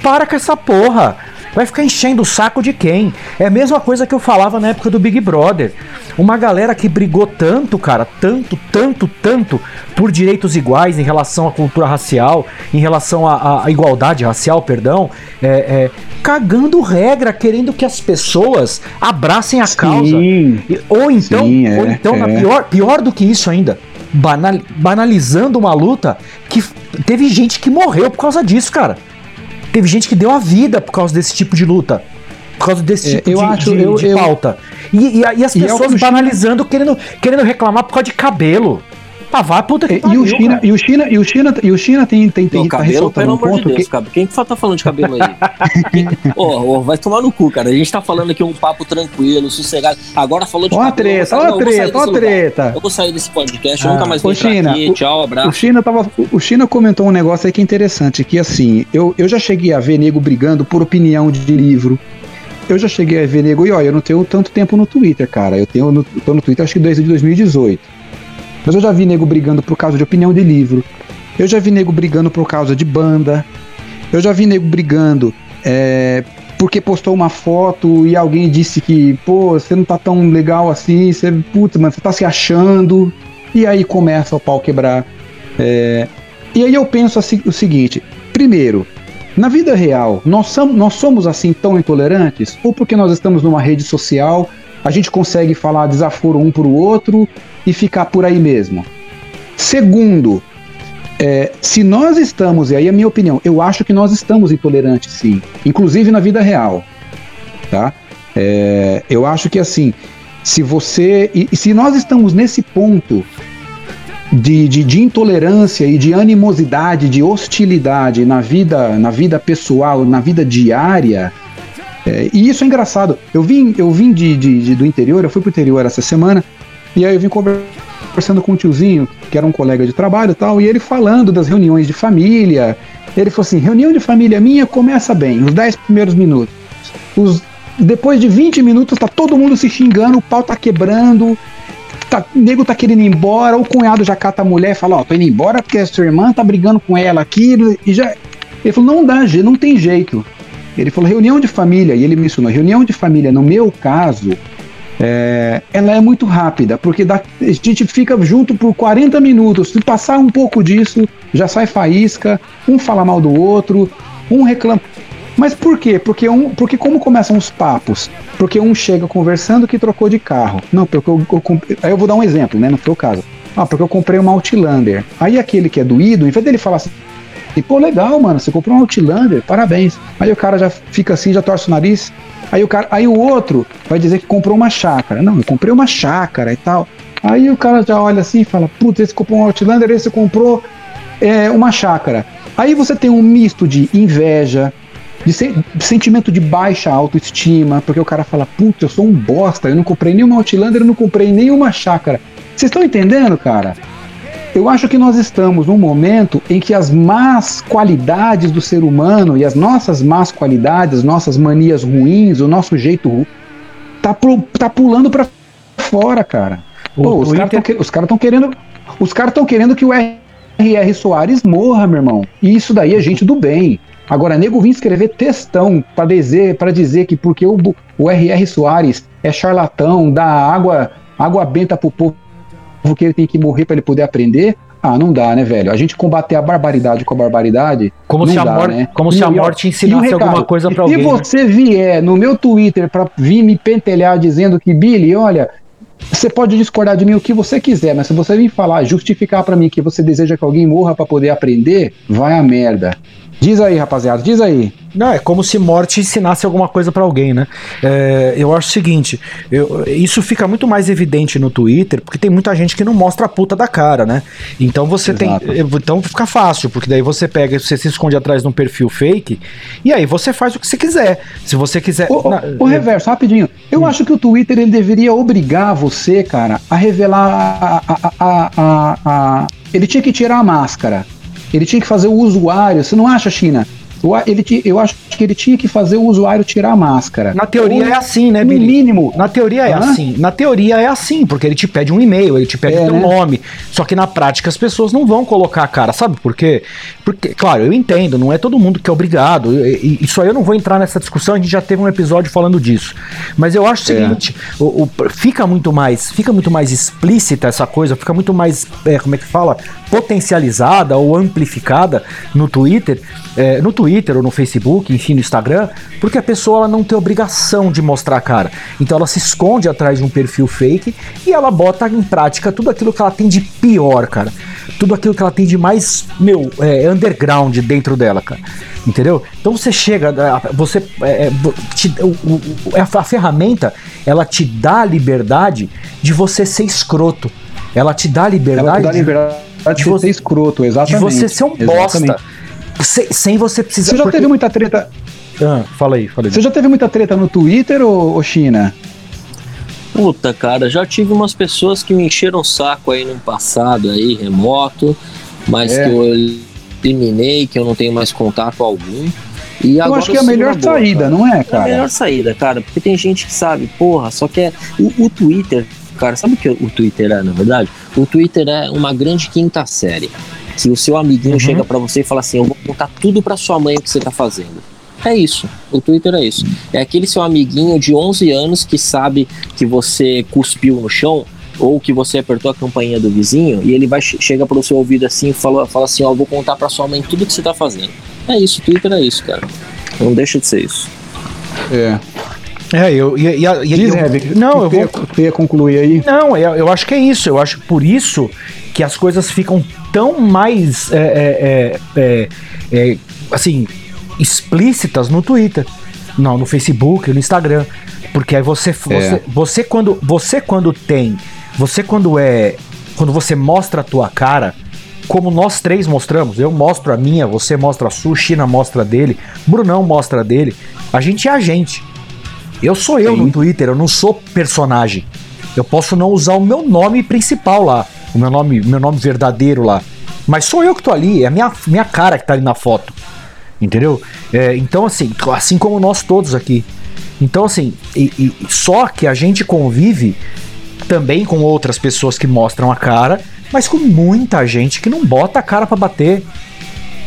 Para com essa porra. Vai ficar enchendo o saco de quem? É a mesma coisa que eu falava na época do Big Brother. Uma galera que brigou tanto, cara, tanto, tanto, tanto por direitos iguais em relação à cultura racial, em relação à, à- igualdade racial, perdão, é, é, cagando regra, querendo que as pessoas abracem a causa. Sim. Ou então, Sim, é, ou então na é. pior, pior do que isso ainda, banal- banalizando uma luta que teve gente que morreu por causa disso, cara. Teve gente que deu a vida por causa desse tipo de luta. Por causa desse É, tipo eu de, acho- de- eu- de eu- pauta. E, e, e as é pessoas banalizando, querendo, querendo reclamar por causa de cabelo. Ah, vai, puta que E, pariu, o China, e o China, e o China, e o China tem, tem, tem Não, tá cabelo, pelo um amor de ponto Deus, que cara. Quem que tá falando de cabelo aí? Ô, ô, vai tomar no cu, cara. A gente tá falando aqui um papo tranquilo, sossegado. Agora falou de Ó eu treta, ó eu treta, ó treta. Eu vou sair desse podcast, eu Ah, nunca mais ô, vou China, aqui. o- Tchau, O abraço. China, tava, o China comentou um negócio aí que é interessante, que assim, eu, eu já cheguei a ver nego brigando por opinião de livro. Eu já cheguei a ver nego, e ó, eu não tenho tanto tempo no Twitter, cara. Eu tenho no, tô no Twitter acho que desde 2018. Mas eu já vi nego brigando por causa de opinião de livro. Eu já vi nego brigando por causa de banda. Eu já vi nego brigando é, porque postou uma foto e alguém disse que, pô, você não tá tão legal assim, você, putz, mano, você tá se achando. E aí começa o pau quebrar. É, e aí eu penso assim, o seguinte: primeiro, na vida real, nós, som- nós somos assim tão intolerantes? Ou porque nós estamos numa rede social, a gente consegue falar desaforo um pro outro e ficar por aí mesmo? Segundo, é, se nós estamos, e aí é a minha opinião, eu acho que nós estamos intolerantes sim, inclusive na vida real, tá? É, eu acho que assim, se você, e, e se nós estamos nesse ponto de, de, de intolerância e de animosidade, de hostilidade na vida, na vida pessoal, na vida diária, é, e isso é engraçado. Eu vim, eu vim de, de- de- do interior, eu fui pro interior essa semana, e aí eu vim conversando com um tiozinho, que era um colega de trabalho e tal, e ele falando das reuniões de família. Ele falou assim: reunião de família minha começa bem, os 10 primeiros minutos. Os, depois de 20 minutos, tá todo mundo se xingando, o pau tá quebrando, tá, o nego tá querendo ir embora, o cunhado já cata a mulher e fala, ó, tô indo embora porque a sua irmã tá brigando com ela aqui, e já. Ele falou, não dá, não tem jeito. Ele falou, reunião de família, e ele me ensinou, reunião de família, no meu caso, é, ela é muito rápida, porque dá- a gente fica junto por 40 minutos, se passar um pouco disso, já sai faísca, um fala mal do outro, um reclama. Mas por quê? Porque, um, porque como começam os papos? Porque um chega conversando que trocou de carro. Não, porque eu, eu comp- Aí eu vou dar um exemplo, né? No teu caso. Ah, porque eu comprei uma Outlander. Aí aquele que é doído, em vez dele falar assim, e, pô, legal, mano, você comprou um Outlander, parabéns. Aí o cara já fica assim, já torce o nariz. Aí o, cara, aí o outro vai dizer que comprou uma chácara. Não, eu comprei uma chácara e tal. Aí o cara já olha assim e fala, putz, esse comprou um Outlander, esse comprou é, uma chácara. Aí você tem um misto de inveja, de sen- sentimento de baixa autoestima, porque o cara fala, putz, eu sou um bosta, eu não comprei nenhuma Outlander, eu não comprei nenhuma chácara. Vocês estão entendendo, cara? Eu acho que nós estamos num momento em que as más qualidades do ser humano e as nossas más qualidades, nossas manias ruins, o nosso jeito tá, pu- tá pulando pra fora, cara. Pô, os caras estão querendo. Os caras estão querendo que o R.R. Soares morra, meu irmão. E isso daí é gente do bem. Agora, nego vim escrever textão pra dizer, pra dizer que porque o, o R.R. Soares é charlatão, dá água, água benta pro povo que ele tem que morrer pra ele poder aprender. Ah, não dá, né, velho? A gente combater a barbaridade com a barbaridade. Como se a, dá, né? como se a morte ensinasse recado, alguma coisa pra Se alguém. né? você vier no meu Twitter pra vir me pentelhar dizendo que, Billy, olha, você pode discordar de mim o que você quiser, mas se você vir falar, justificar pra mim que você deseja que alguém morra pra poder aprender, vai a merda. Diz aí, rapaziada, diz aí. Não, é como se morte ensinasse alguma coisa pra alguém, né? É, eu acho o seguinte, eu- isso fica muito mais evidente no Twitter, porque tem muita gente que não mostra a puta da cara, né? Então você Exato. tem. Então fica fácil, porque daí você pega, você se esconde atrás de um perfil fake, e aí você faz o que você quiser. Se você quiser. O, na- o reverso, rapidinho. Eu acho que o Twitter ele deveria obrigar você, cara, a revelar a- a- a- a- Ele tinha que tirar a máscara. Ele tinha que fazer o usuário. Você não acha, China? Ele, eu acho que ele tinha que fazer o usuário tirar a máscara. Na teoria Ou, é assim, né, No Billy? mínimo. Na teoria é Hã? assim. Na teoria é assim, porque ele te pede um e-mail, ele te pede É, o teu né? nome. Só que na prática as pessoas não vão colocar a cara. Sabe por quê? Porque, claro, eu entendo, não é todo mundo que é obrigado. Isso aí eu não vou entrar nessa discussão, a gente já teve um episódio falando disso. Mas eu acho o É. seguinte: o- o- fica muito mais fica muito mais explícita essa coisa, fica muito mais, é, como é que fala? Potencializada ou amplificada no Twitter, é, no Twitter ou no Facebook, enfim, no Instagram, porque a pessoa ela não tem obrigação de mostrar a cara. Então ela se esconde atrás de um perfil fake e ela bota em prática tudo aquilo que ela tem de pior, cara. tudo aquilo que ela tem de mais, meu, é, underground dentro dela, cara. Entendeu? Então você chega, é, você. É, é te, o, o, a ferramenta, ela te dá a liberdade de você ser escroto. Ela te dá liberdade. Ela te dá a liberdade de, de você ser escroto, exatamente. De você ser um exatamente. bosta. Sem, sem você precisar. Você já porque... teve muita treta. Ah, fala aí, fala aí. Você já teve muita treta no Twitter ou, ou China? Puta, cara, já tive umas pessoas que me encheram o saco aí no passado aí, remoto, mas é. que eu eliminei, que eu não tenho mais contato algum. E eu acho que é a melhor boa, saída, cara. não é, cara? É a melhor saída, cara, porque tem gente que sabe, porra, só que é. O, o Twitter, cara, sabe o que o Twitter é, na verdade? O Twitter é uma grande quinta série. Que o seu amiguinho uhum. chega para você e fala assim: Eu vou contar tudo pra sua mãe o que você tá fazendo. É isso. O Twitter é isso. É aquele seu amiguinho de 11 anos que sabe que você cuspiu no chão ou que você apertou a campainha do vizinho e ele vai chega pro seu ouvido assim e fala, fala assim, ó, vou contar pra sua mãe tudo que você tá fazendo. É isso, Twitter é isso, cara. Não deixa de ser isso. É. É, eu ia, ia Diz, eu, não, eu vou. Ia concluir aí? Não, eu, eu acho que é isso. Eu acho que por isso que as coisas ficam tão mais. É, é, é, é, é assim, explícitas no Twitter. Não, no Facebook, no Instagram. Porque aí você, você, é. você quando você quando tem, você quando é, quando você mostra a tua cara, como nós três mostramos, eu mostro a minha, você mostra a sua, China mostra a dele, Brunão mostra a dele, a gente é a gente. Eu sou eu Sim. no Twitter, eu não sou personagem. Eu posso não usar o meu nome principal lá, o meu nome, meu nome verdadeiro lá, mas sou eu que tô ali, é a minha, minha cara que tá ali na foto. Entendeu? É, então, assim, assim como nós todos aqui. Então, assim, e, e, só que a gente convive também com outras pessoas que mostram a cara, mas com muita gente que não bota a cara para bater.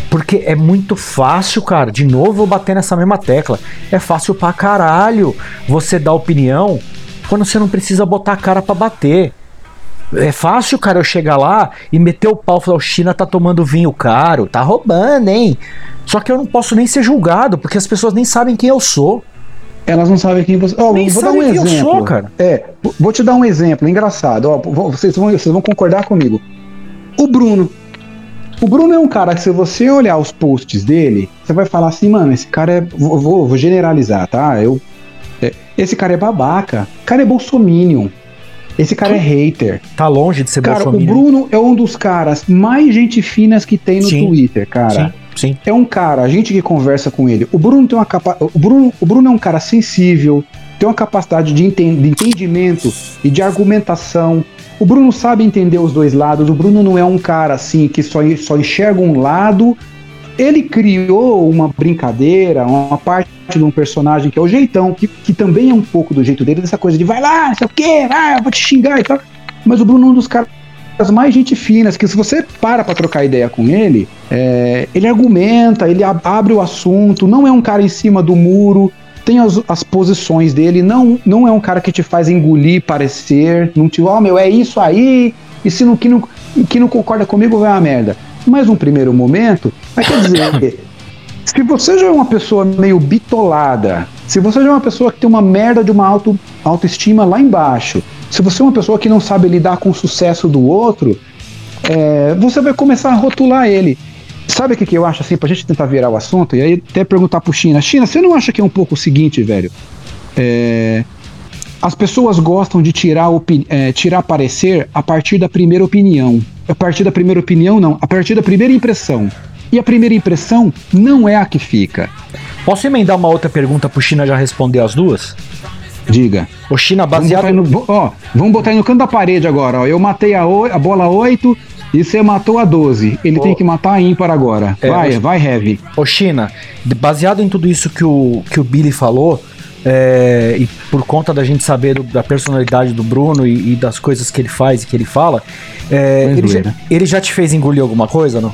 Porque é muito fácil, cara. De novo, vou bater nessa mesma tecla. É fácil pra caralho você dar opinião quando você não precisa botar a cara para bater. É fácil, cara, eu chegar lá e meter o pau e falar: o China tá tomando vinho caro, tá roubando, hein? Só que eu não posso nem ser julgado, porque as pessoas nem sabem quem eu sou. Elas não sabem quem você. Ó, nem vou dar um exemplo. Eu sou, cara. É, vou te dar um exemplo engraçado. Ó, vocês vão, vocês vão concordar comigo. O Bruno. O Bruno é um cara que, se você olhar os posts dele, você vai falar assim, mano, esse cara é. Vou, vou, vou generalizar, tá? Eu, é, esse cara é babaca. O cara é bolsominion. Esse cara é hater. Tá longe de ser cara, Bolsonaro. o Bruno é um dos caras mais gente finas que tem no sim, Twitter, cara. Sim, sim. É um cara, a gente que conversa com ele. O Bruno tem uma capa... o Bruno, o Bruno é um cara sensível, tem uma capacidade de, enten... de entendimento e de argumentação. O Bruno sabe entender os dois lados. O Bruno não é um cara assim que só, só enxerga um lado ele criou uma brincadeira, uma parte de um personagem que é o jeitão, que, que também é um pouco do jeito dele, dessa coisa de vai lá, sei o quê, ah, vou te xingar e tal. Mas o Bruno é um dos caras mais gente finas, que se você para pra trocar ideia com ele, é, ele argumenta, ele abre o assunto, não é um cara em cima do muro, tem as, as posições dele, não, não é um cara que te faz engolir, parecer, não te, ó, oh, meu, é isso aí, e se não, que, não, que não concorda comigo vai uma merda. Mas um primeiro momento, mas quer dizer, se você já é uma pessoa meio bitolada, se você já é uma pessoa que tem uma merda de uma auto, autoestima lá embaixo, se você é uma pessoa que não sabe lidar com o sucesso do outro, é, você vai começar a rotular ele. Sabe o que, que eu acho assim, pra gente tentar virar o assunto? E aí até perguntar pro China, China, você não acha que é um pouco o seguinte, velho? É, as pessoas gostam de tirar, é, tirar parecer a partir da primeira opinião. A partir da primeira opinião, não. A partir da primeira impressão. E a primeira impressão não é a que fica. Posso emendar uma outra pergunta pro China já responder as duas? Diga. O China baseado. Vamos botar, no, ó, vamos botar aí no canto da parede agora. Ó. Eu matei a, a bola 8 e você matou a 12. Ele tem que matar a ímpar agora. É, vai, o, vai, Heavy. Ô, China, baseado em tudo isso que o, que o Billy falou, é, e por conta da gente saber do, da personalidade do Bruno e, e, das coisas que ele faz e que ele fala, é, ele, já, ele, já, te fez engolir alguma coisa, não?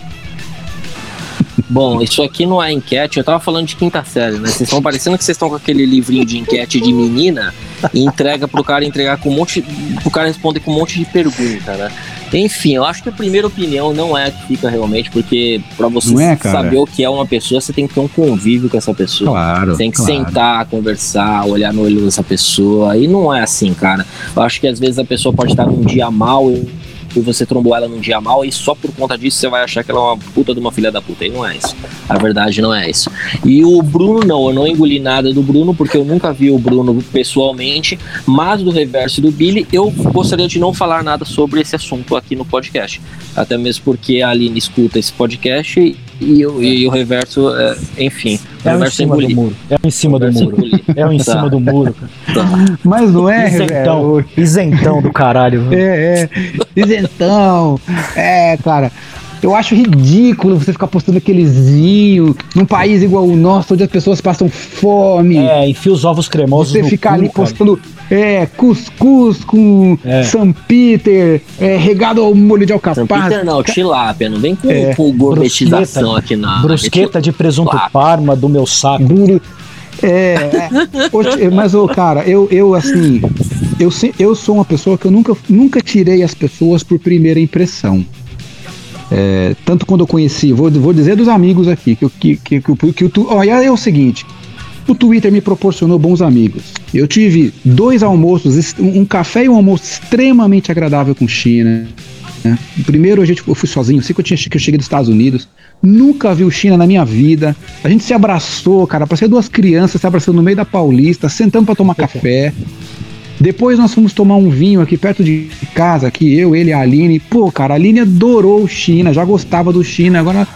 Bom, isso aqui não é enquete, eu tava falando de quinta série, né? Vocês estão parecendo que vocês estão com aquele livrinho de enquete de menina e entrega pro cara entregar com um monte. pro cara responder com um monte de pergunta, né? Enfim, eu acho que a primeira opinião não é a que fica realmente, porque para você é, saber o que é uma pessoa, você tem que ter um convívio com essa pessoa. Claro. Tem que claro. sentar, conversar, olhar no olho dessa pessoa. E não é assim, cara. Eu acho que às vezes a pessoa pode estar num dia mal e e você trombou ela num dia mal e só por conta disso você vai achar que ela é uma puta de uma filha da puta. E não é isso. A verdade não é isso. E o Bruno, não, eu não engoli nada do Bruno, porque eu nunca vi o Bruno pessoalmente, mas do reverso do Billy, eu gostaria de não falar nada sobre esse assunto aqui no podcast. Até mesmo porque a Aline escuta esse podcast e, eu, e o reverso, é, enfim. O É um em reverso cima do muro. É em cima do muro. É um em Tá. cima do muro, cara. Tá. Mas não é, Isentão. velho? Isentão do caralho. É, é. Isentão. É, cara. Eu acho ridículo você ficar postando aqueles vinhos num país igual o nosso, onde as pessoas passam fome. É, enfia os ovos cremosos Você no ficar cu, ali cara. postando é, cuscuz com É. São Peter, é, regado ao molho de Não, alcaparra. Peter não, tilápia, não vem com, É, com gourmetização brusqueta. aqui na. Brusqueta de presunto Claro. parma do meu saco. Duro. É, é. Oxe, mas, ô, cara, eu, eu assim, eu, eu sou uma pessoa que eu nunca, nunca tirei as pessoas por primeira impressão. É, tanto quando eu conheci, vou, vou dizer dos amigos aqui, que, que, que, que, o- que o olha, é o seguinte, o Twitter me proporcionou bons amigos. Eu tive dois almoços, um café e um almoço extremamente agradável com China. né? Primeiro a gente, eu fui sozinho, assim que eu, tinha, que eu cheguei dos Estados Unidos. Nunca vi o China na minha vida. A gente se abraçou, cara. Parecia duas crianças se abraçando no meio da Paulista, sentando pra tomar café. Depois nós fomos tomar um vinho aqui perto de casa, aqui, eu, ele e a Aline. Pô, cara, a Aline adorou o China, já gostava do China. Agora,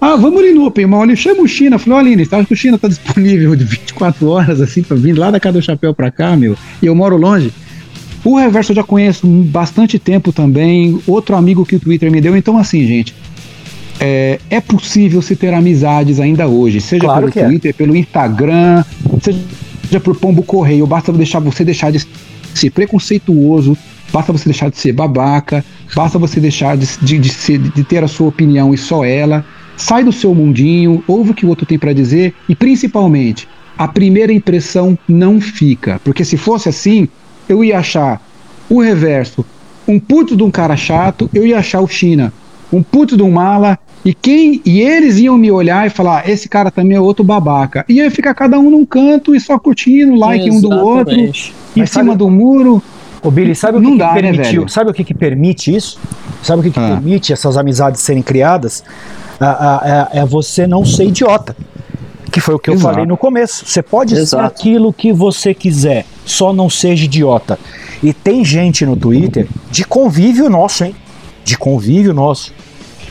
ah, vamos ali no Open Mall, ali, chama o China. Falei, ó, Aline, você acha que o China tá disponível de 24 horas, assim, pra vir lá da Casa do Chapéu pra cá, meu? E eu moro longe. O Reverso eu já conheço bastante tempo também. Outro amigo que o Twitter me deu. Então, assim, gente, é, é possível se ter amizades ainda hoje, seja Claro pelo é. Twitter, pelo Instagram, seja por pombo correio. Basta deixar você deixar de ser preconceituoso, basta você deixar de ser babaca, basta você deixar de, de, de ser- de ter a sua opinião e só ela. Sai do seu mundinho, ouve o que o outro tem para dizer e principalmente a primeira impressão não fica, porque se fosse assim, eu ia achar o reverso um puto de um cara chato, eu ia achar o China um puto de um mala e quem e eles iam me olhar e falar esse cara também é outro babaca e ia ficar cada um num canto e só curtindo like um do outro Exatamente. em Mas cima sabe- do muro Ô, Billy, sabe o que, dá, que né, permitiu? velho? sabe o que, que permite isso? Sabe o que, que Ah. permite essas amizades serem criadas? Ah, ah, é, é você não ser idiota. Que foi o que eu Exato. falei no começo. Você pode ser Exato. aquilo que você quiser, só não seja idiota. E tem gente no Twitter de convívio nosso, hein? De convívio nosso.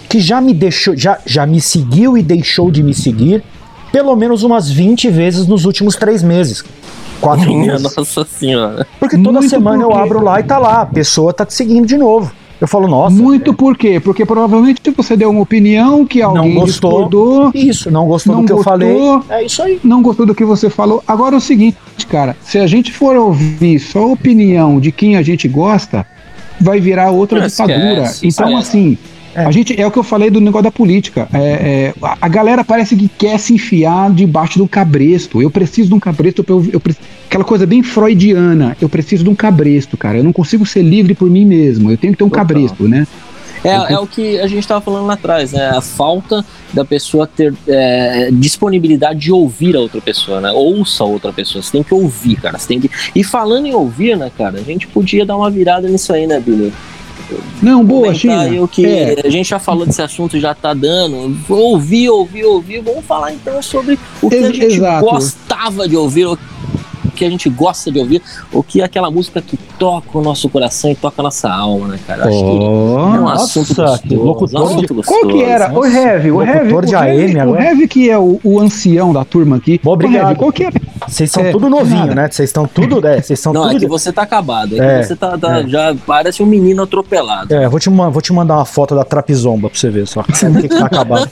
Que já me deixou, já, já me seguiu e deixou de me seguir pelo menos umas 20 vezes nos últimos três meses. Quatro Minha meses. nossa senhora. Porque toda Muito semana eu porque- abro lá e tá lá, a pessoa tá te seguindo de novo. Eu falo, nossa, muito por quê porque provavelmente você deu uma opinião que alguém não gostou. discordou Isso, não gostou Não do que eu gostou. falei. É isso aí. não gostou do que você falou. Agora é o seguinte, cara, se a gente for ouvir só a opinião de quem a gente gosta, vai virar outra Não, ditadura. esquece, então, esquece. assim, É. a gente é o que eu falei do negócio da política. É, é, a, galera parece que quer se enfiar debaixo do cabresto. Eu preciso de um cabresto, eu, eu aquela coisa bem freudiana. Eu preciso de um cabresto, cara. Eu não consigo ser livre por mim mesmo. Eu tenho que ter um Total. cabresto, né? É, é o que a gente estava falando lá atrás, né? A falta da pessoa ter é, disponibilidade de ouvir a outra pessoa, né? Ouça a outra pessoa. Você tem que ouvir, cara. Você tem que... E falando em ouvir, né, cara? A gente podia dar uma virada nisso aí, né, Billy? Não, boa, China. aí o que É. a gente já falou desse assunto, já tá dando. Ouvir, ouvir, ouvir. Vamos falar então sobre o que a Ex- gente exato. gostava de ouvir, o que a gente gosta de ouvir, o que é aquela música que toca o nosso coração e toca a nossa alma, né, cara? Acho que Ó. é um Nossa, assunto que gostoso. locutor um assunto Qual gostoso. que era? O Nossa, Heavy, o Heavy, de o Heavy, o. Heavy que é o, o ancião da turma aqui. Bom, obrigado. Heavy, qual que era? Vocês são É, tudo novinho, nada. né? Vocês estão tudo, é, vocês são Não, é tudo. que você tá acabado. É, É, que você tá, tá- é. já parece um menino atropelado. É, vou te, vou te mandar uma foto da trapizomba pra você ver só. Que, que tá acabado?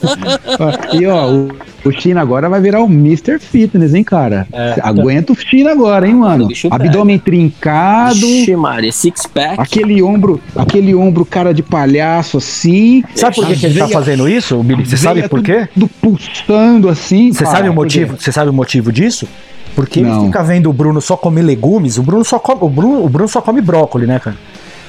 Ó, E ó, o, o China agora vai virar o Mr. Fitness, hein, cara? É. Aguenta o China agora, hein, mano? Abdômen trincado, Ixi, Maria, six pack. aquele ombro, aquele ombro cara de palhaço assim. Sabe por que, que ele tá fazendo isso, Billy? Você sabe por quê? tudo pulsando assim. Você sabe o motivo? Você sabe o motivo disso? Porque Não. ele fica vendo o Bruno só comer legumes. O Bruno só come, o Bruno, o Bruno só come brócolis, né, cara?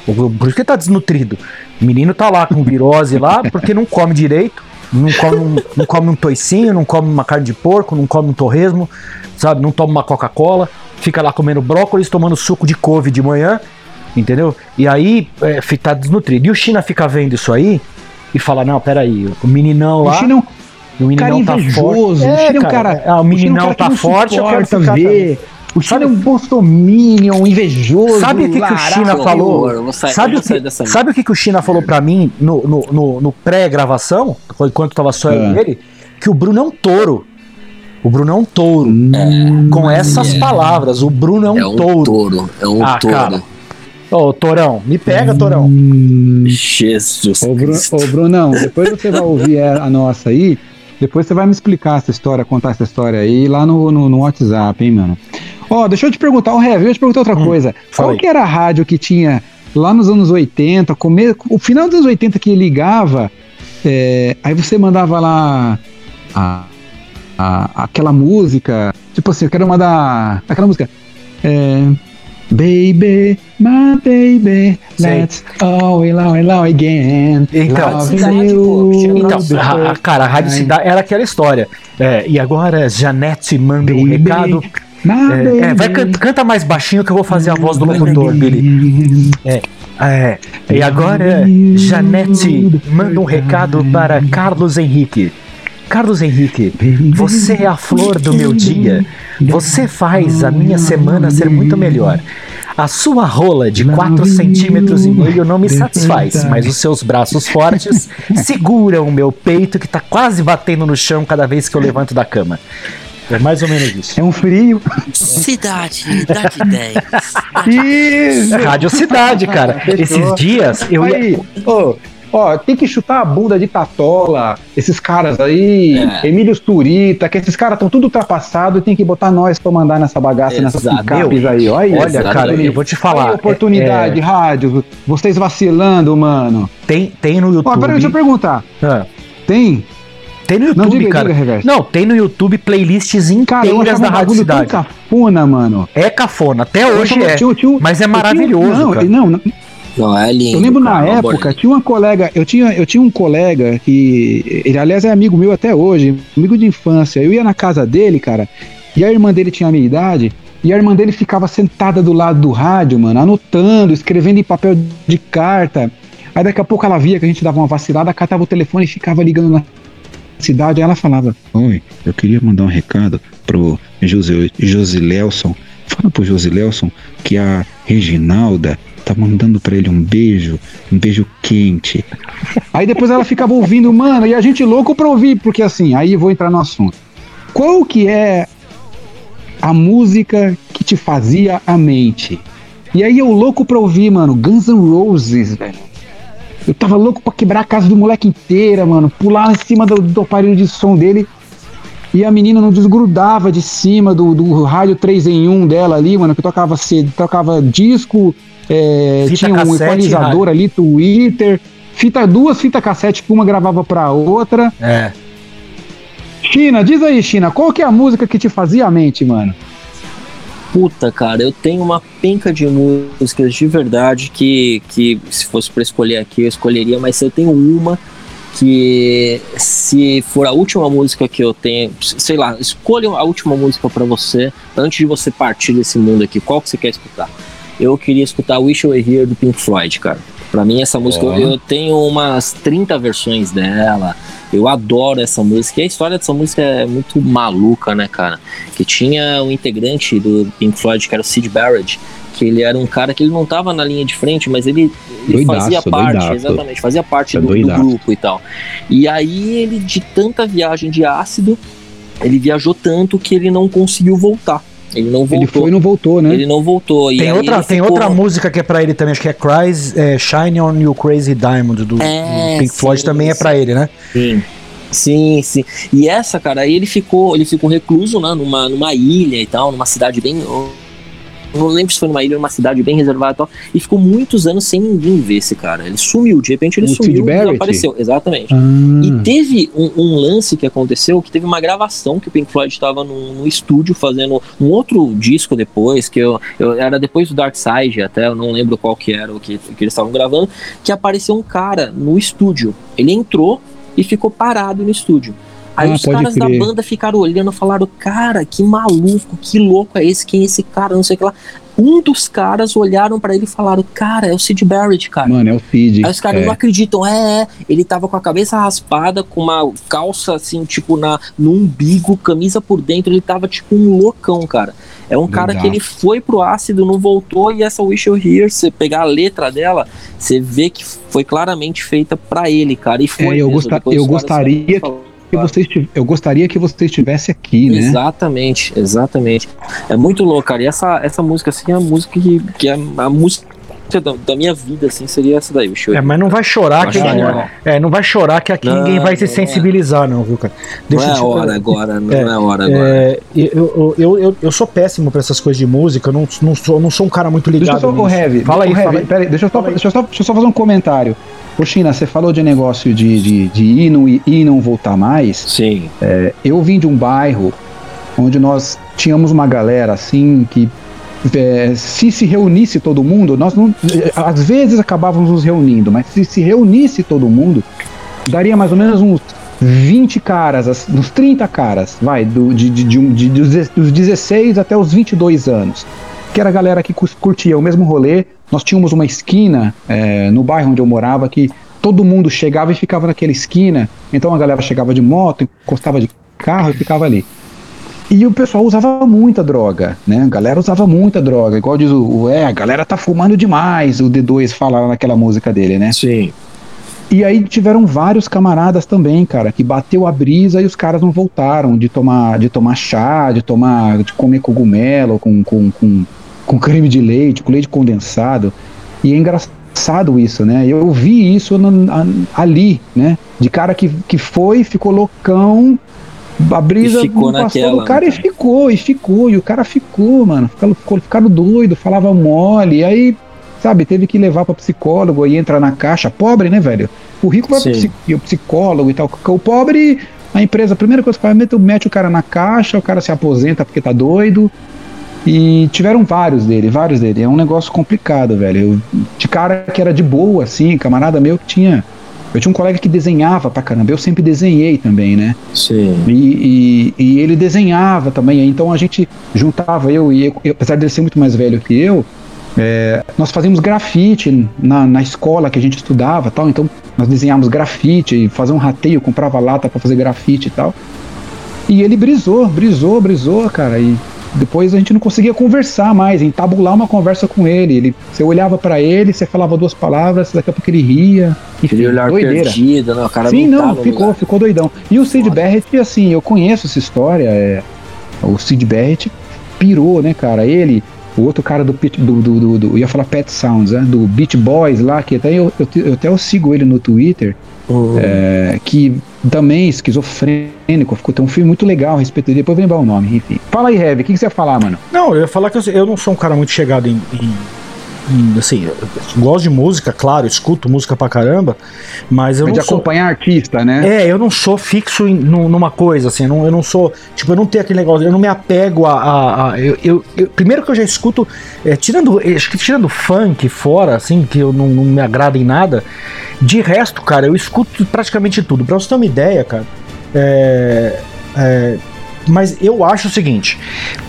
O, isso que tá desnutrido. O menino tá lá com virose lá porque não come direito. Não come, um, não come um toicinho, não come uma carne de porco, não come um torresmo, sabe? Não toma uma Coca-Cola. Fica lá comendo brócolis, tomando suco de couve de manhã. Entendeu? E aí é, tá desnutrido. E o China fica vendo isso aí e fala: Não, peraí, o meninão O lá. China é um o cara tá invejoso. China é um cara. é, o o é um meninão cara tá forte, eu quero ficar ver. O China é um bolsominion invejoso. Sabe o que, que o. China falou? horror, eu vou sair- sabe eu o vou sair que, dessa sabe o que, que o China falou pra mim no, no, no- no pré-gravação, enquanto tava só eu e Ah. ele? Que o Bruno é um touro. O Bruno é um touro. Com essas é. palavras, o Bruno é um É um touro. touro. É um Ah, touro. cara. Ô, Torão, me pega, Torão. Jesus Ô, Bru ô, Brunão, depois você vai ouvir a nossa aí. Depois você vai me explicar essa história, contar essa história aí lá no, no, no WhatsApp, hein, mano. Ó, deixa eu te perguntar, o Heavy, eu te perguntar outra coisa. Hum, fala Qual aí. que era a rádio que tinha lá nos anos 80, come... o final dos anos 80 que ligava, é, aí você mandava lá a, a- aquela música, tipo assim, eu quero mandar aquela música. É, Baby, my baby, Sei. let's all allow, allow again. Então, cidade, you Então, a, a- cara, a Rádio Cidade era aquela história. É, e agora, Janete manda um Baby, recado. my É, é, vai, can- canta mais baixinho que eu vou fazer a voz do locutor, Billy. É, e agora, Janete manda um recado para Carlos Henrique. Carlos Henrique, você é a flor do meu dia. Você faz a minha semana ser muito melhor. A sua rola de 4 centímetros e meio não me satisfaz, mas os seus braços fortes seguram o meu peito que tá quase batendo no chão cada vez que eu levanto da cama. É mais ou menos isso. É um frio. Cidade, idade 10. Isso! É Rádio Cidade, cara. Esses dias eu ia. Aí, ó, ó, tem que chutar a bunda de Tatola, esses caras aí, É. Emílio Turita, que esses caras estão tudo ultrapassados e tem que botar nós pra mandar nessa bagaça, nessas Exato. picapes aí, ó. Aí, Olha, Exatamente. cara, eu vou te falar. Aí, oportunidade, é, rádio, vocês vacilando, mano. tem, tem no Ó, YouTube. peraí, deixa eu perguntar. Ah, Tem? tem no Não, YouTube, diga, cara. diga. Não, tem no YouTube playlists Cara, eu inteiras achava da um Rádio Cidade. cafona, mano. É cafona, até Eu hoje achava- é. Mas é eu maravilhoso, não, cara. Não, não, Não, é lindo. Eu lembro na cara, uma época, bolinha. tinha uma colega, eu tinha, eu tinha um colega que, ele aliás é amigo meu até hoje, amigo de infância. Eu ia na casa dele, cara, e a irmã dele tinha a minha idade, e a irmã dele ficava sentada do lado do rádio, mano, anotando, escrevendo em papel de carta. Aí daqui a pouco ela via que a gente dava uma vacilada, catava o telefone e ficava ligando na cidade. Aí ela falava: Oi, eu queria mandar um recado pro José, Josilelson. Fala pro Josilelson que a Reginalda tá mandando pra ele um beijo, um beijo quente. Aí depois ela ficava ouvindo, mano, e a gente louco pra ouvir, porque assim, aí vou entrar no assunto. Qual que é a música que te fazia a mente? E aí eu louco pra ouvir, mano, Guns N' Roses, velho. Eu tava louco pra quebrar a casa do moleque inteira, mano, pular em cima do, do aparelho de som dele. E a menina não desgrudava de cima do, do rádio 3 em 1 dela ali, mano, que tocava tocava disco, é, Fita tinha um cassete equalizador ali, Twitter, fita, duas fitas cassete que uma gravava pra outra. É. China, diz aí, China, qual que é a música que te fazia a mente, mano? Puta, cara, eu tenho uma penca de músicas de verdade que, que se fosse pra escolher aqui, eu escolheria, mas eu tenho uma que se for a última música que eu tenho, sei lá, escolha a última música pra você antes de você partir desse mundo aqui. Qual que você quer escutar? Eu queria escutar Wish You Were Here do Pink Floyd, cara. Pra mim essa música, Ó. eu, tenho umas 30 versões dela. Eu adoro essa música. E a história dessa música é muito maluca, né, cara? Que tinha um integrante do Pink Floyd, que era o Sid Barrett, que ele era um cara que ele não tava na linha de frente, mas ele, ele Doidaço, fazia parte, doidaço. exatamente, fazia parte É do, do grupo e tal. E aí ele, de tanta viagem de ácido, ele viajou tanto que ele não conseguiu voltar. Ele não voltou. Ele foi e não voltou, né? Ele não voltou. E Tem, outra, tem ficou- outra música que é pra ele também, acho que é Cries, é, Shine on You Crazy Diamond, do, É, do Pink Floyd sim, também é sim. pra ele, né? Sim. Sim, sim. E essa, cara, aí ele ficou, ele ficou recluso, né, numa, numa ilha e tal, numa cidade bem. Não lembro se foi numa ilha ou numa cidade bem reservada e tal. E ficou muitos anos sem ninguém ver esse cara. Ele sumiu, de repente ele O sumiu e desapareceu. Exatamente. Ah, E teve um, um lance que aconteceu, que teve uma gravação que o Pink Floyd estava num, num estúdio fazendo um outro disco depois, que eu, eu- era depois do Dark Side até, eu não lembro qual que era o que, que eles estavam gravando, que apareceu um cara no estúdio. Ele entrou e ficou parado no estúdio. Aí Ah, os caras da crer. banda ficaram olhando e falaram, cara, que maluco, que louco é esse, quem é esse cara, não sei o que lá. um dos caras olharam pra ele e falaram: Cara, é o Sid Barrett, cara. Mano, é o Cid. Aí os caras é. não acreditam, é, é. Ele tava com a cabeça raspada, com uma calça assim, tipo, na, no umbigo, camisa por dentro, ele tava tipo um loucão, cara. É um cara que ele foi pro ácido, não voltou, e essa Wish You Here, você pegar a letra dela, você vê que foi claramente feita pra ele, cara. E foi. É, eu mesmo, gosta- eu gostaria. Que você Eu gostaria que você estivesse aqui, né? Exatamente, exatamente. É muito louco, cara. E essa, essa música, assim, é a música que, que é a música da, da minha vida, assim, seria essa daí, o show. É, mas não vai chorar que ninguém, legal. é, não vai chorar que aqui Não, ninguém vai se não é. sensibilizar, não, viu, cara? Não é eu te- hora agora, não É, é, hora agora. É, eu, eu, eu, eu sou péssimo pra essas coisas de música, eu não, não, sou, não sou um cara muito Deixa eu ligado. só, nisso. Heavy, Fala aí, deixa eu, só, Fala aí. deixa, eu só, deixa eu só fazer um comentário. Ô, China, você falou de negócio de, de, de ir, não, ir e não voltar mais. Sim. Eu vim de um bairro onde nós tínhamos uma galera assim que é, se se reunisse todo mundo, nós não, é, às vezes acabávamos nos reunindo, mas se se reunisse todo mundo, daria mais ou menos uns 20 caras, as- uns 30 caras, vai, do, de, de, de, um- de- dos 16 até os 22 anos. Que era a galera que curtia o mesmo rolê. Nós tínhamos uma esquina é, no bairro onde eu morava que todo mundo chegava e ficava naquela esquina. Então a galera chegava de moto, encostava de carro e ficava ali. E o pessoal usava muita droga, né? A galera usava muita droga. Igual diz o, é, a galera tá fumando demais, o D2 fala naquela música dele, né? Sim. E aí tiveram vários camaradas também, cara, que bateu a brisa e os caras não voltaram de tomar, de tomar chá, de tomar, de comer cogumelo com, com, com, com creme de leite, com leite condensado. E é engraçado isso, né? Eu vi isso a- ali, né? De cara que, que foi, ficou loucão, a brisa ficou não passou naquela, do cara né, e ficou, e ficou, e o cara ficou, mano. Ficou, ficou, ficaram doido, falava mole, e aí sabe, teve que levar pra psicólogo e entrar na caixa. Pobre, né, velho? O rico vai pro psicólogo e tal. O pobre, a empresa, a primeira coisa que faz, mete, mete o cara na caixa, o cara se aposenta porque tá doido. E tiveram vários dele, vários dele. É um negócio complicado, velho. Eu, de cara que era de boa, assim, camarada meu que tinha. Eu tinha um colega que desenhava pra caramba. Eu sempre desenhei também, né? Sim. E, e- e ele desenhava também, então a gente juntava eu e eu, apesar dele ser muito mais velho que eu, é, nós fazíamos grafite na, na escola que a gente estudava tal, então nós desenhávamos grafite, fazia um rateio, comprava lata pra fazer grafite e tal. E ele brisou, brisou, brisou, cara, e depois a gente não conseguia conversar mais, entabular uma conversa com ele. ele você olhava pra ele, você falava duas palavras, daqui a pouco ele ria. Enfim, olhar doideira. perdido, né? O cara Sim, não, não, tá ficou, lugar. ficou doidão. E o Sid. Barrett, assim, eu conheço essa história. é, o Sid Barrett pirou, né, cara? Ele, o outro cara do, do, do, do, do- eu ia falar Pet Sounds, né? Do Beach Boys lá, que até eu, eu, eu até eu sigo ele no Twitter, É, que também esquizofrênico, ficou tem um filme muito legal a respeito dele, depois eu vou lembrar o nome, enfim. Fala aí, Heavy, o que, que você ia falar, mano? Não, eu ia falar que eu, eu não sou um cara muito chegado em- em, assim, gosto de música, claro, escuto música pra caramba, mas eu É não de sou. acompanhar artista, né? É, eu não sou fixo em, num- numa coisa, assim, eu não, eu não sou. Tipo, eu não tenho aquele negócio, eu não me apego a. a- a- eu, eu- eu- primeiro que eu já escuto, é, tirando, acho que tirando funk fora, assim, que eu não, não me agrada em nada, de resto, cara, eu escuto praticamente tudo. Pra você ter uma ideia, cara, é, é, mas eu acho o seguinte: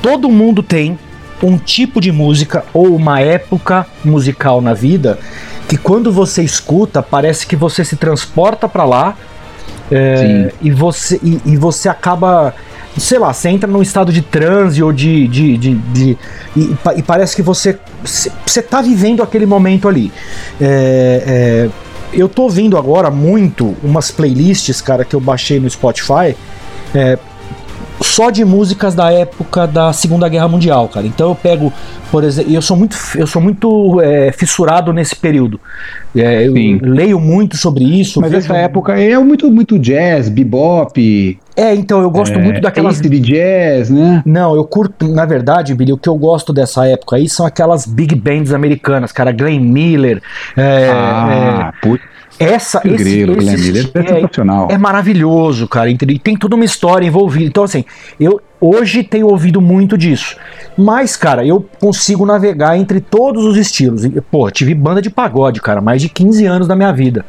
todo mundo tem um tipo de música ou uma época musical na vida que quando você escuta parece que você se transporta pra lá é, e você e, e você acaba sei lá você entra num estado de transe ou de, de, de, de- e, e parece que você você tá vivendo aquele momento ali. É, é, eu tô ouvindo agora muito umas playlists cara que eu baixei no Spotify é, só de músicas da época da Segunda Guerra Mundial, cara. Então eu pego, por exemplo, eu sou muito, eu sou muito é, fissurado nesse período. É, eu Sim. leio muito sobre isso. Mas vejo- essa época é muito, muito jazz, bebop, É, então eu gosto muito daquelas. de jazz, né? Não, eu curto, na verdade, Billy, o que eu gosto dessa época aí são aquelas big bands americanas, cara, Glenn Miller. é, ah, putz, essa, que grilo, Miller. É é, é maravilhoso, cara. entendeu? E tem toda uma história envolvida. Então, assim, eu, hoje tenho ouvido muito disso. Mas, cara, eu consigo navegar entre todos os estilos. Pô, tive banda de pagode, cara, mais de 15 anos da minha vida,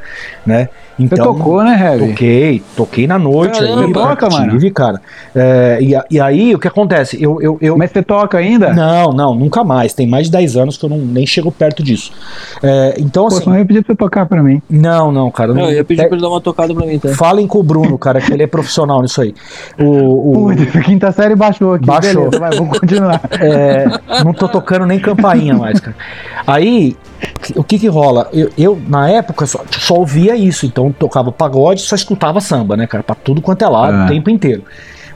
né? Você Então, tocou, né, Heavy? Toquei, toquei na noite Caramba, aí. toca, mano? tive, cara. É, e, a- e aí, o que acontece? Eu, eu, eu, Mas você toca ainda? não, não, nunca mais. Tem mais de 10 anos que eu não, nem chego perto disso. É, então, Pô, assim. eu ia pedir pra você tocar pra mim. Não, não, cara. Não, não- eu ia pedir pra ele dar uma tocada pra mim, tá? Falem com o Bruno, cara, que ele é profissional nisso aí. O, o- Putz, quinta série baixou aqui. Baixou. Beleza, vai, vamos continuar. é, não tô tocando nem campainha mais, cara. Aí, o que que rola? Eu, eu, na época, só, só ouvia isso. Então, tocava pagode, só escutava samba, né, cara? Pra tudo quanto é lado, Ah. o tempo inteiro.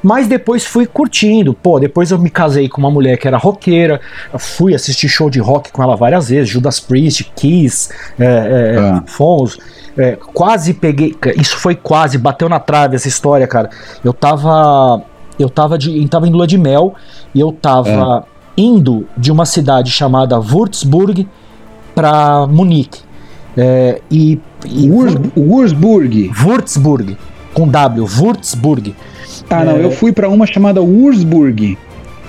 Mas depois fui curtindo. Pô, depois eu me casei com uma mulher que era roqueira. Fui assistir show de rock com ela várias vezes. Judas Priest, Kiss, é, é, Ah. Fomos. é, quase peguei. Isso foi quase, bateu na trave essa história, cara. Eu tava. Eu tava, de, eu tava em lua de mel e eu tava indo de uma cidade chamada Würzburg pra Munique. É, e, e Wurzburg. Würzburg, com W, Würzburg. Ah, não, É. eu fui pra uma chamada Wurzburg.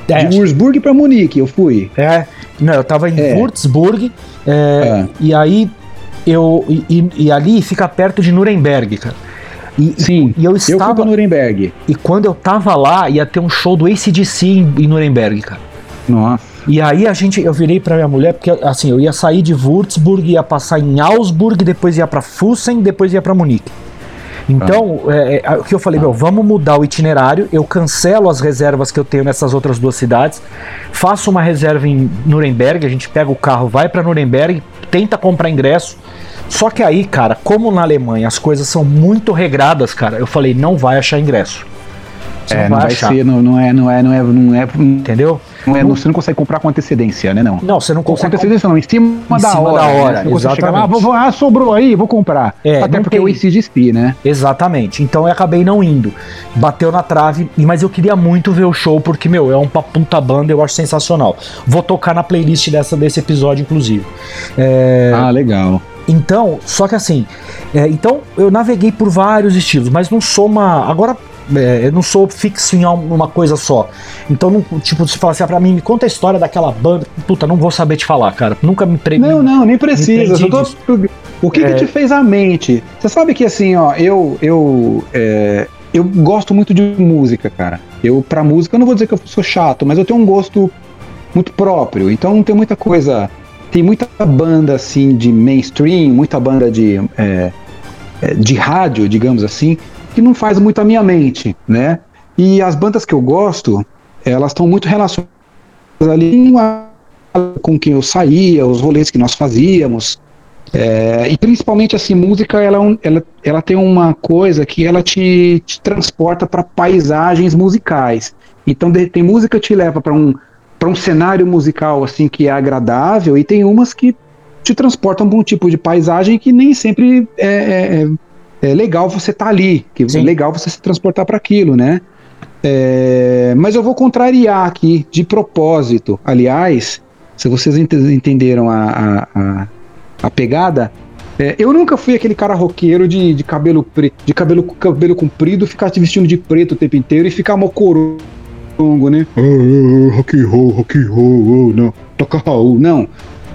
É, De Wurzburg pra Munique, eu fui. é, não, eu tava em É. Würzburg, é, Ah. e aí eu. E- e ali fica perto de Nuremberg, cara. E, Sim, e eu Eu fui estava. pra Nuremberg. E quando eu tava lá, ia ter um show do ACDC em, em Nuremberg, cara. Nossa. E aí a gente, eu virei pra minha mulher, porque assim, eu ia sair de Würzburg, ia passar em Augsburg, depois ia pra Fussen, depois ia pra Munique. Então, é, é, o que eu falei, meu, vamos mudar o itinerário, eu cancelo as reservas que eu tenho nessas outras duas cidades, faço uma reserva em Nuremberg, a gente pega o carro, vai pra Nuremberg, tenta comprar ingresso. Só que aí, cara, como na Alemanha as coisas são muito regradas, cara, eu falei, não vai achar ingresso. Você É, não não vai vai achar. ser, não, não é, não é, não é, não é, Entendeu? não é, não- você não consegue comprar com antecedência, né, não? Não, você não Com consegue. antecedência não, em cima, Em da, cima hora, da né? hora, não consegue chegar exatamente. ah, vou- ah, sobrou aí, vou comprar. É, Até não porque tem- o ACDC, né? Exatamente. Então eu acabei não indo. Bateu na trave, mas eu queria muito ver o show, porque, meu, é uma puta banda, eu acho sensacional. Vou tocar na playlist dessa, desse episódio, inclusive. É, Ah, legal. Então, só que assim, é, então eu naveguei por vários estilos, mas não sou uma. Agora. é, eu não sou fixo em uma coisa só. Então, não, tipo, se falar assim, ah, pra mim, me conta a história daquela banda. Puta, não vou saber te falar, cara. Nunca me pre... Não, não, nem precisa. Tô- O que, É. que te fez a mente? Você sabe que assim, ó, eu eu é, eu gosto muito de música, cara. Eu pra música, eu não vou dizer que eu sou chato, mas eu tenho um gosto muito próprio. Então tem muita coisa, tem muita banda assim de mainstream, muita banda de é, é, de rádio, digamos assim, que não faz muito a minha mente, né? E as bandas que eu gosto, elas estão muito relacionadas ali com quem eu saía, os rolês que nós fazíamos. É, e principalmente assim, música ela, é ela, ela tem uma coisa que ela te, te transporta para paisagens musicais. Então de- tem música que te leva para um para um cenário musical assim que é agradável e tem umas que te transportam para um tipo de paisagem que nem sempre é, é- é- é legal você estar ali, que Sim. é legal você se transportar para aquilo, né? É, mas eu vou contrariar aqui de propósito. Aliás, se vocês ente- entenderam a, a, a, a pegada, é, eu nunca fui aquele cara roqueiro de, de cabelo de cabelo, cabelo comprido, ficar te vestindo de preto o tempo inteiro e ficar mocorongo, né? Ah, ah, rock and roll, rock and roll, oh, não, toca Raul, não.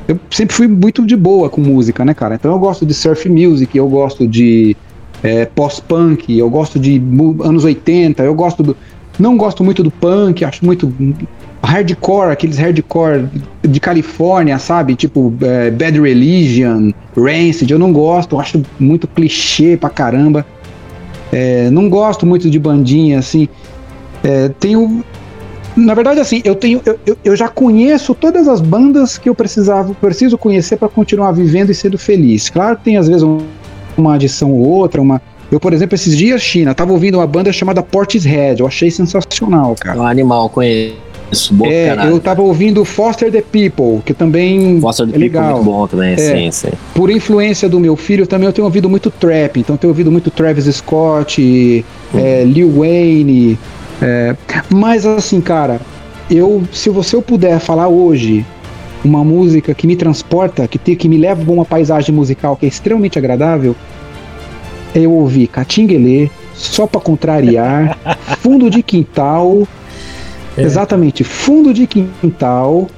Eu sempre fui muito de boa com música, né, cara? Então eu gosto de surf music, eu gosto de é, pós-punk, eu gosto de anos 80, eu gosto do. Não gosto muito do punk, acho muito hardcore, aqueles hardcore de Califórnia, sabe? Tipo é, Bad Religion, Rancid, eu não gosto, acho muito clichê pra caramba. É, não gosto muito de bandinha, assim. É, tenho. Na verdade, assim, eu tenho. Eu, eu- já conheço todas as bandas que eu precisava, preciso conhecer para continuar vivendo e sendo feliz. Claro que tem às vezes um- uma adição ou outra, uma. Eu, por exemplo, esses dias, China, tava ouvindo uma banda chamada Portishead, eu achei sensacional, cara. É um animal, conheço. Boa É, caralho. eu tava ouvindo Foster the People, que também Foster the é People legal. muito bom também, sim, sim. Por influência do meu filho, também eu tenho ouvido muito trap. Então eu tenho ouvido muito Travis Scott, é, Lil Wayne. É, mas assim, cara, eu se você eu puder falar hoje uma música que me transporta, que, te, que me leva pra uma paisagem musical que é extremamente agradável, é eu ouvir Catinguelê, só pra contrariar, fundo de quintal Exatamente, fundo de quintal.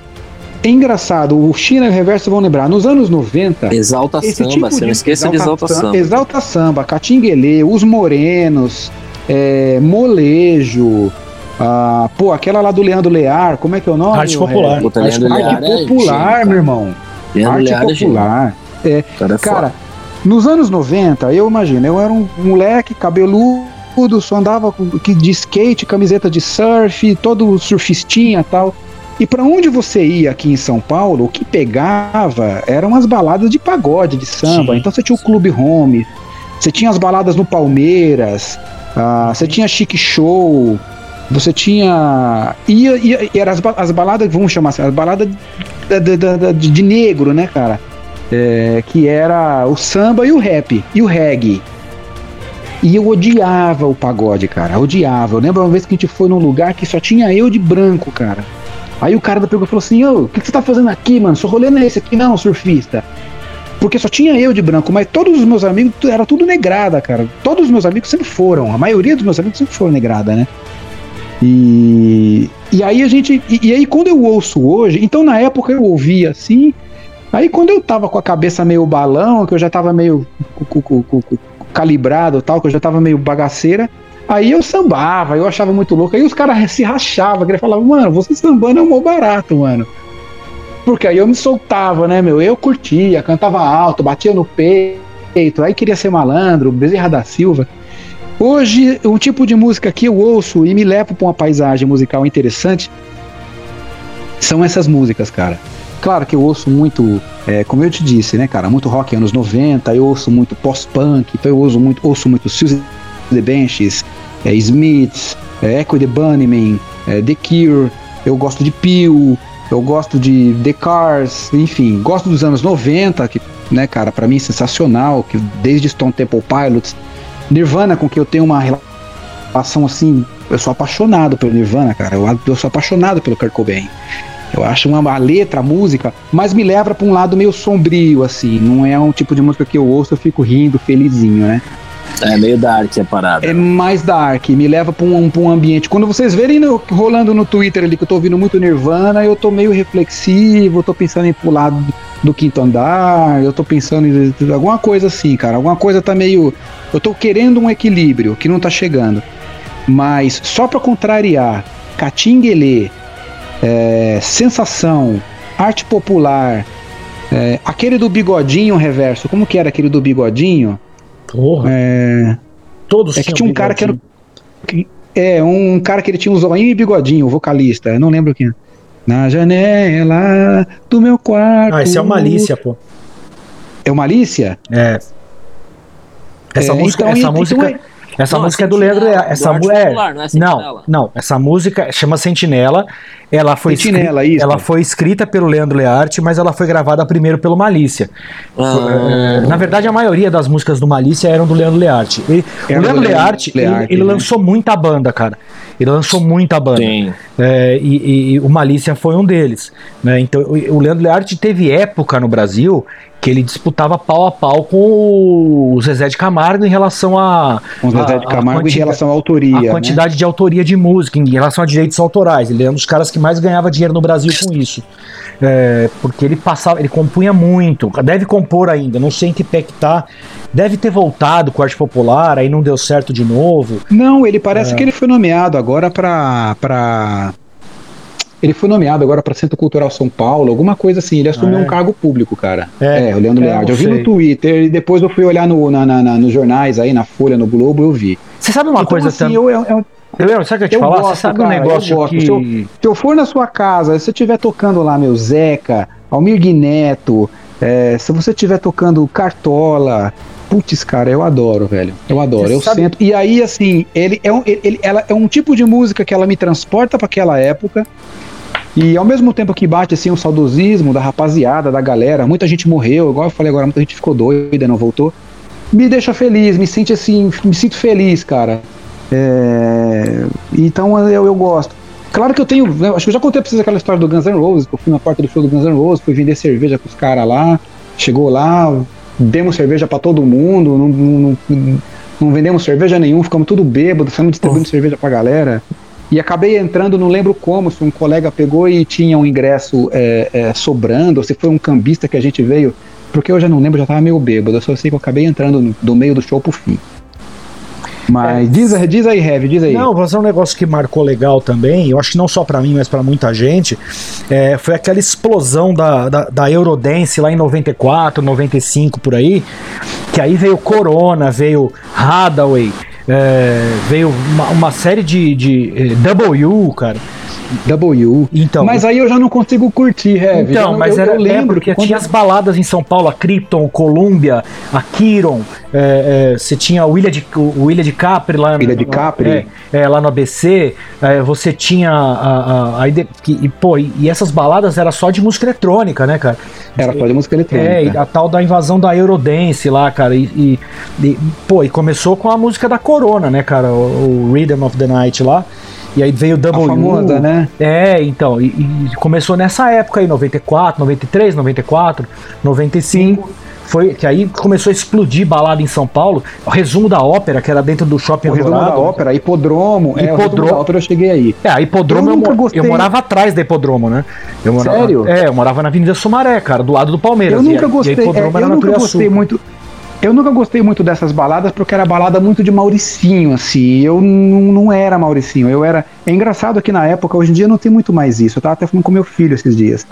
É engraçado, o China e o Reverso vão lembrar, nos anos 90, Exalta esse samba, tipo você não esqueça de exalta samba. Exalta samba, Catinguelê, Os Morenos, é, Molejo, ah, pô, aquela lá do Leandro Lear, como é que é o nome? Arte Popular. Ré? Puta, Arte, Leandro Arte Lear é Popular, gênio, meu irmão. Leandro Arte Lear é. Popular. É, cara é Cara, nos anos 90, eu imagino, eu era um moleque cabeludo, só andava de skate, camiseta de surf, todo surfistinha e tal. E pra onde você ia aqui em São Paulo, o que pegava eram as baladas de pagode, de samba. Sim. Então você tinha o Clube Home, você tinha as baladas no Palmeiras, ah, você tinha Chique Show, você tinha. Ia, ia, e eram as, as baladas, vamos chamar assim, as baladas da- da- da- da- de, de negro, né, cara? É, que era o samba e o rap, e o reggae. E eu odiava o pagode, cara, odiava. Eu lembro uma vez que a gente foi num lugar que só tinha eu de branco, cara. Aí o cara da e falou assim: Ô, o que, que você tá fazendo aqui, mano? Seu rolê não é esse aqui, não, surfista. Porque só tinha eu de branco, mas todos os meus amigos era tudo negrada, cara. Todos os meus amigos sempre foram, a maioria dos meus amigos sempre foram negrada, né? E, e aí a gente. E, e aí quando eu ouço hoje, então na época eu ouvia assim. Aí quando eu tava com a cabeça meio balão, que eu já tava meio cu- cu- calibrado tal, que eu já tava meio bagaceira, aí eu sambava, eu achava muito louco. Aí os caras se rachavam, que falavam, mano, você sambando é um mó barato, mano. Porque aí eu me soltava, né, meu? Eu curtia, cantava alto, batia no peito, aí queria ser malandro, Bezerra da Silva. Hoje, um tipo de música que eu ouço e me leva pra uma paisagem musical interessante são essas músicas, cara. Claro que eu ouço muito, é, como eu te disse, né, cara, muito rock anos 90, eu ouço muito post-punk, então eu ouço muito, ouço muito The Benches, é, Smiths, é, Echo the Bunnymen, é, The Cure, eu gosto de Peel, eu gosto de The Cars, enfim, gosto dos anos 90, que, né, cara, pra mim é sensacional, que desde Stone Temple Pilots, Nirvana, com que eu tenho uma relação assim, eu sou apaixonado pelo Nirvana, cara, eu, eu sou apaixonado pelo Kurt Cobain. Eu acho uma, a letra, a música, mas me leva pra um lado meio sombrio, assim. Não é um tipo de música que eu ouço, eu fico rindo, felizinho, né? É meio dark a parada. É mais dark, me leva pra um, pra um ambiente. Quando vocês verem no- rolando no Twitter ali que eu tô ouvindo muito Nirvana, eu tô meio reflexivo, tô pensando em pular do, do quinto andar, eu tô pensando em alguma coisa assim, cara. Alguma coisa tá meio. Eu tô querendo um equilíbrio que não tá chegando. Mas só pra contrariar, Catinguelê, é, Sensação, Arte Popular, é, aquele do bigodinho reverso, como que era aquele do bigodinho? Porra, É, todos é que tinha um cara que era. bigodinho. que- É, um cara que ele tinha um zoinho e bigodinho, o vocalista, eu não lembro quem. Na janela do meu quarto. Ah, esse é o Malícia, pô. É o Malícia? É. Essa É, música, então, essa então música, é- essa Não, é música é do Leandro Lear. do Essa mu- é, Popular, não é não, Sentinela? não, essa música chama Sentinela. Ela foi Sentinela, escrita, isso. ela foi escrita pelo Leandro Learte, mas ela foi gravada primeiro pelo Malícia. Ah, É, na verdade, a maioria das músicas do Malícia eram do Leandro Learte. Ele- o Leandro Leandro Learte, ele- Learte, ele, né? lançou muita banda, cara. Ele lançou muita banda. Sim. É, e, e- e o Malícia foi um deles. Né? Então, o, o Leandro Learte teve época no Brasil que ele disputava pau a pau com o Zezé de Camargo em relação a. Com o Zezé de Camargo em relação à autoria. a né? quantidade de autoria de música, em relação a direitos autorais. Ele é um dos caras que mais ganhava dinheiro no Brasil com isso. É, porque ele passava, ele compunha muito. Deve compor ainda, não sei em que pé que tá. Deve ter voltado com a arte popular, aí não deu certo de novo. Não, ele É. parece que ele foi nomeado agora pra. Ele foi nomeado agora para Centro Cultural São Paulo, alguma coisa assim. Ele assumiu Ah, é? um cargo público, cara. É, É, o Leandro é, não Eu vi no Twitter e depois eu fui olhar no, na, na- na- nos jornais aí, na Folha, no Globo, eu vi. Você sabe uma Então, coisa assim, também? eu, eu, eu, Eu lembro, sabe o que eu te eu falar? gosto, Você sabe cara, um eu negócio gosto. que. Se eu- Se eu for na sua casa, se você estiver tocando lá, meu Zeca, Almir Guineto, é, se você estiver tocando Cartola, putz, cara, eu adoro, velho. Eu adoro, Você eu sabe- sento. E aí, assim, ele é, um, ele, ela é um tipo de música que ela me transporta para aquela época. E ao mesmo tempo que bate assim um saudosismo da rapaziada, da galera, muita gente morreu, igual eu falei agora, muita gente ficou doida, não voltou. Me deixa feliz, me sente assim, me sinto feliz, cara. É, então eu, eu gosto. Claro que eu tenho. eu acho que eu já contei pra vocês aquela história do Guns N' Roses, que eu fui na porta do show do Guns N' Roses, fui vender cerveja com os caras lá. Chegou lá, demos cerveja pra todo mundo, não, não, não- não vendemos cerveja nenhum, ficamos tudo bêbado, saímos distribuindo cerveja pra galera. E acabei entrando, não lembro como, se um colega pegou e tinha um ingresso é, é, sobrando, ou se foi um cambista que a gente veio, porque eu já não lembro, já tava meio bêbado, eu só sei que eu acabei entrando no- do meio do show pro fim. Mas diz, diz aí, Heavy, diz aí. Não, mas é um negócio que marcou legal também, eu acho que não só pra mim, mas pra muita gente, é, foi aquela explosão da, da, da Eurodance lá em 94, 95 por aí, que aí veio Corona, veio Hadaway, é, veio uma, uma série de, de eh, W, cara. W. Então, Mas aí eu já não consigo curtir, Heavy. Então, Eu- mas eu, era, eu lembro porque que quando tinha as baladas em São Paulo, a Krypton, Columbia, a Kiron, é, é, você tinha o Ilha de, o Ilha de Capri lá Ilha de Capri. é, é, lá no ABC, é, você tinha a, a, a e, pô, e, e essas baladas era só de música eletrônica, né, cara? era só de música eletrônica. É, a tal da invasão da Eurodance lá, cara, e, e- e, pô, e começou com a música da Corona, né, cara, o, o Rhythm of the Night lá, e aí veio o a W, famosa, né? é, então, e, e começou nessa época aí, 94, 93, 94, 95. Foi que aí começou a explodir balada em São Paulo. O resumo da ópera, que era dentro do shopping O resumo da ópera, hipodromo. É, Hipodromo. ópera eu cheguei aí. É, a hipodromo Eu eu, nunca mo- gostei. eu morava atrás da hipodromo, né? Morava, Sério? É, eu morava na Avenida Sumaré, cara, do lado do Palmeiras. Eu E a- nunca e a gostei, é, hipodromo era eu nunca Turiaçu. gostei muito. Eu nunca gostei muito dessas baladas porque era balada muito de Mauricinho, assim. Eu não, era Mauricinho, eu era. É engraçado que na época, hoje em dia não tem muito mais isso. Eu tava até falando com meu filho esses dias.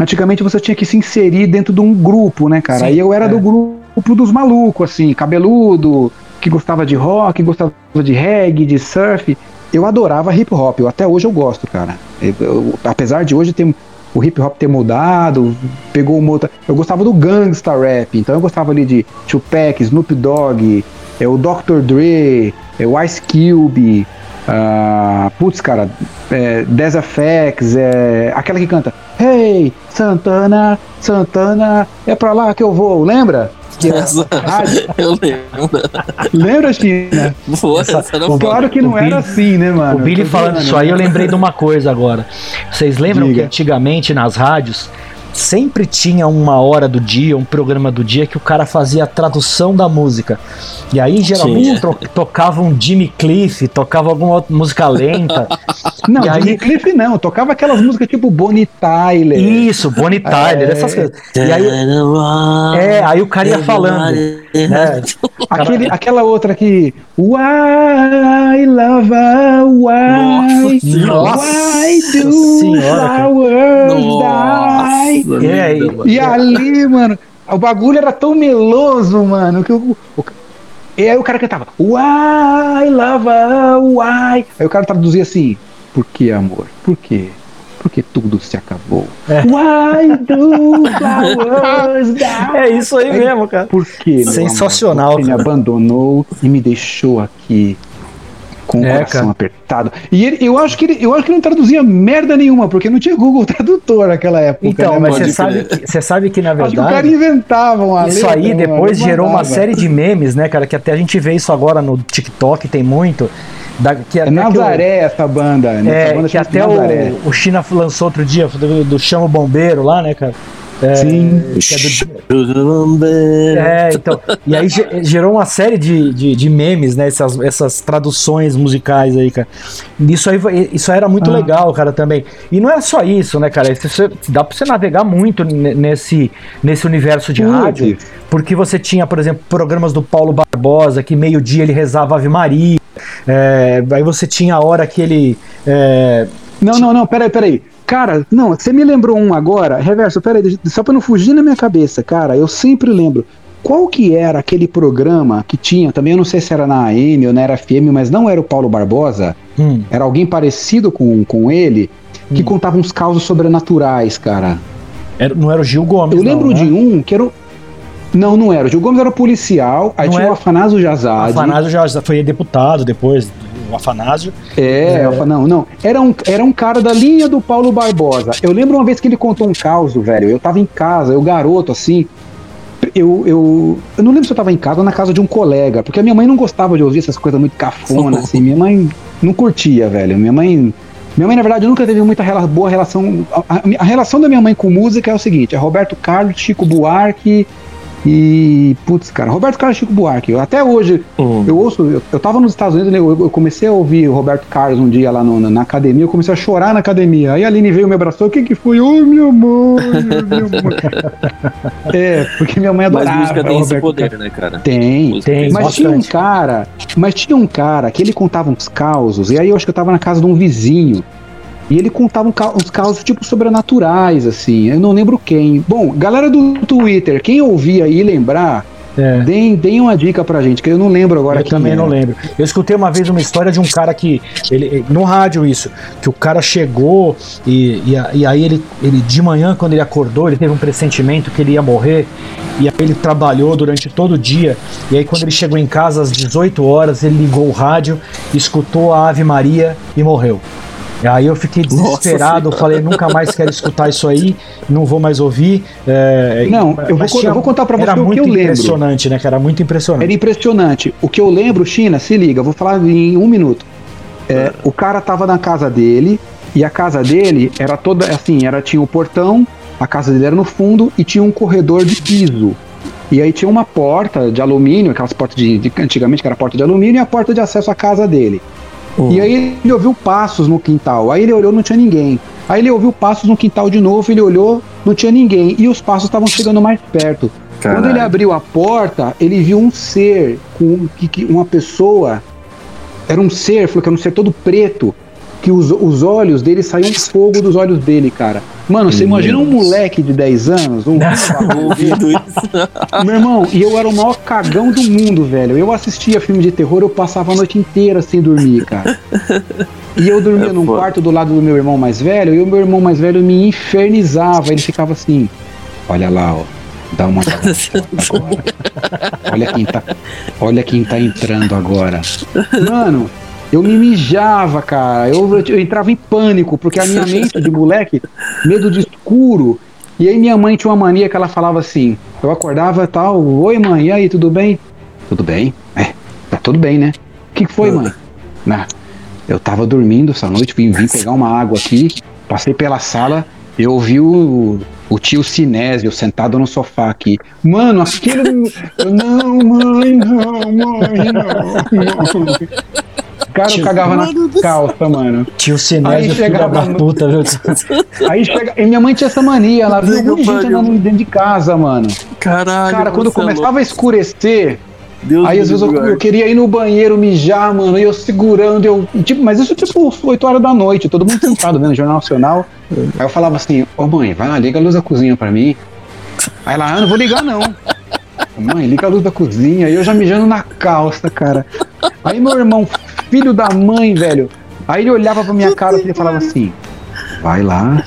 Antigamente você tinha que se inserir dentro de um grupo, né, cara? Sim, Aí eu era é. do grupo dos malucos, assim, cabeludo, que gostava de rock, gostava de reggae, de surf. Eu adorava hip hop, eu, até hoje eu gosto, cara. Eu- eu- apesar de hoje ter o hip hop ter mudado, pegou uma outra. Eu gostava do gangsta rap, então eu gostava ali de Tupac, Snoop Dogg, é, o Dr. Dre, é, o Ice Cube, ah, putz, cara, é, Des FX, é, aquela que canta Hey, Santana, Santana, é pra lá que eu vou, lembra? Eu lembro. lembra, China? Pô, Essa- essa não Claro que não O era Billy- assim, né, mano? O Billy falando isso aí, né? eu lembrei de uma coisa agora. Vocês lembram Diga. que antigamente nas rádios sempre tinha uma hora do dia, um programa do dia que o cara fazia a tradução da música. E aí geralmente tro- tocava um Jimmy Cliff, tocava alguma outra música lenta. Não, E aí- Jimmy Cliff não, tocava aquelas músicas tipo Bonnie Tyler. Isso, Bonnie Tyler, É. essas coisas. E aí, é, aí o cara ia falando. né? Aquele, aquela outra que Why love why Nossa Why do Senhora, flowers Nossa, É, e-. E ali, mano, o bagulho era tão meloso, mano, que o, o- e aí o cara cantava Why love why Aí o cara traduzia assim Por que amor? Por quê? Porque tudo se acabou. É. Why do flowers die? É isso aí mesmo, cara. Por quê? Sensacional, amor? Você me abandonou e me deixou aqui com o É, coração cara. apertado. E ele, eu acho que ele, eu acho que não traduzia merda nenhuma, porque não tinha Google Tradutor naquela época. Então, né, mas você sabe, que, você sabe que na Acho que o cara verdade. inventava uma Isso letra, aí depois gerou uma série de memes, né, cara? Que até a gente vê isso agora no TikTok, tem muito. Da, que É até que o- Nazaré essa banda. Essa É, banda que até Nazaré. o, o China lançou outro dia, do, do Chama o Bombeiro lá, né, cara? É, Sim. que é do- É, então. E aí ge- gerou uma série de, de, de memes, né? Essas, essas traduções musicais aí, cara. Isso aí isso aí era muito Ah. legal, cara, também. E não é só isso, né, cara? Isso, dá pra você navegar muito ne- nesse, nesse universo de Putz. rádio. Porque você tinha, por exemplo, programas do Paulo Barbosa, que meio-dia ele rezava Ave Maria. É, aí você tinha a hora que ele. é, Não, não, não, peraí, peraí. Cara, não, você me lembrou um agora. Reverso, peraí, só pra não fugir na minha cabeça, cara, eu sempre lembro. Qual que era aquele programa que tinha, também eu não sei se era na AM ou na era FM, mas não era o Paulo Barbosa, hum, era alguém parecido com, com ele, que Hum. contava uns causos sobrenaturais, cara. era- não era o Gil Gomes. Eu não, lembro né? de um que era o... Não, não era. O Gil Gomes era policial, aí Não tinha era- o Afanásio Jazade. Afanásio já foi deputado depois, o Afanásio. É, É. não, não. Era um, era um cara da linha do Paulo Barbosa. Eu lembro uma vez que ele contou um caos, velho. Eu tava em casa, eu garoto, assim. Eu, eu, eu não lembro se eu tava em casa ou na casa de um colega, porque a minha mãe não gostava de ouvir essas coisas muito cafona, assim. Minha mãe não curtia, velho. Minha mãe. Minha mãe, na verdade, nunca teve muita rela- boa relação. A, a- a relação da minha mãe com música é o seguinte: é Roberto Carlos, Chico Buarque E, putz, cara, Roberto Carlos e Chico Buarque. Eu, até hoje, Hum. eu ouço, eu, eu tava nos Estados Unidos, né, eu, eu comecei a ouvir o Roberto Carlos um dia lá no- na, na academia, eu comecei a chorar na academia. Aí a Aline veio me abraçou, o que que foi? Ô, minha mãe, minha mãe. é, porque minha mãe Mas adorava música tem esse Roberto poder, né, cara? Tem, tem, mas bastante. tinha um cara, mas tinha um cara que ele contava uns causos, e aí eu acho que eu tava na casa de um vizinho. E ele contava um uns causos tipo sobrenaturais, assim. Eu não lembro quem. Bom, galera do Twitter, quem ouvir aí lembrar, É. deem, deem uma dica pra gente, que eu não lembro agora Eu também é. não lembro. Eu escutei uma vez uma história de um cara que. Ele, no rádio isso, que o cara chegou e, e, e aí ele, ele, de manhã, quando ele acordou, ele teve um pressentimento que ele ia morrer. E aí ele trabalhou durante todo o dia. E aí, quando ele chegou em casa às 18 horas, ele ligou o rádio, escutou a Ave Maria e morreu. Aí eu fiquei desesperado, Senhora. falei, nunca mais quero escutar isso aí, não vou mais ouvir. É, Não, eu vou co- eu vou contar pra você era o que muito eu lembro. impressionante, né, cara? Muito impressionante. Era impressionante. O que eu lembro, China, se liga, vou falar em um minuto. É, o cara tava na casa dele, e a casa dele era toda assim, era tinha o portão, a casa dele era no fundo e tinha um corredor de piso. E aí tinha uma porta de alumínio, aquelas portas de, de- antigamente que era porta de alumínio, e a porta de acesso à casa dele. E aí ele ouviu passos no quintal. Aí ele olhou, não tinha ninguém. Aí ele ouviu passos no quintal de novo, ele olhou, não tinha ninguém. E os passos estavam chegando mais perto. Quando ele abriu a porta, ele viu um ser, com que, que- uma pessoa. Era um ser, falou que era um ser todo preto. Que os, os olhos dele saíam fogo dos olhos dele, cara. Mano, você imagina um moleque de 10 anos, um ouvido isso. meu irmão, e eu era o maior cagão do mundo, velho. Eu assistia filme de terror, eu passava a noite inteira sem dormir, cara. E eu dormia É num foda. quarto do lado do meu irmão mais velho, e o meu irmão mais velho me infernizava. Ele ficava assim: Olha lá, ó. Dá uma agora. Olha quem tá. Olha quem tá entrando agora. Mano, eu me mijava, cara. Eu, eu entrava em pânico, porque a minha mente de moleque, medo de escuro. E aí minha mãe tinha uma mania que ela falava assim: eu acordava e tal, oi mãe, e aí, tudo bem? Tudo bem? É, tá tudo bem, né? O que, que foi, mãe? Nah, eu tava dormindo essa noite, vim, vim pegar uma água aqui, passei pela sala, eu ouvi o, o tio Sinésio sentado no sofá aqui. Mano, aquele. eu, não, mãe, não, mãe, não, não. Cara, eu Tio- cagava na calça, mano. Tio Sinésio, filho chegava da puta, viu? Aí chega. E minha mãe tinha essa mania, ela viu um monte de gente andando dentro de casa, mano. Caralho. Cara, quando é começava a escurecer. Deus aí às vezes eu, eu queria ir no banheiro mijar, mano, e eu segurando, eu. Tipo, mas isso tipo 8 horas da noite, todo mundo sentado vendo Jornal Nacional. Aí eu falava assim, ô mãe, vai lá, liga a luz da cozinha pra mim. Aí ela, ah, não vou ligar não. Mãe, liga a luz da cozinha, e eu já mijando na calça, cara. Aí meu irmão, filho da mãe, velho, aí ele olhava pra minha cara e ele falava assim, vai lá,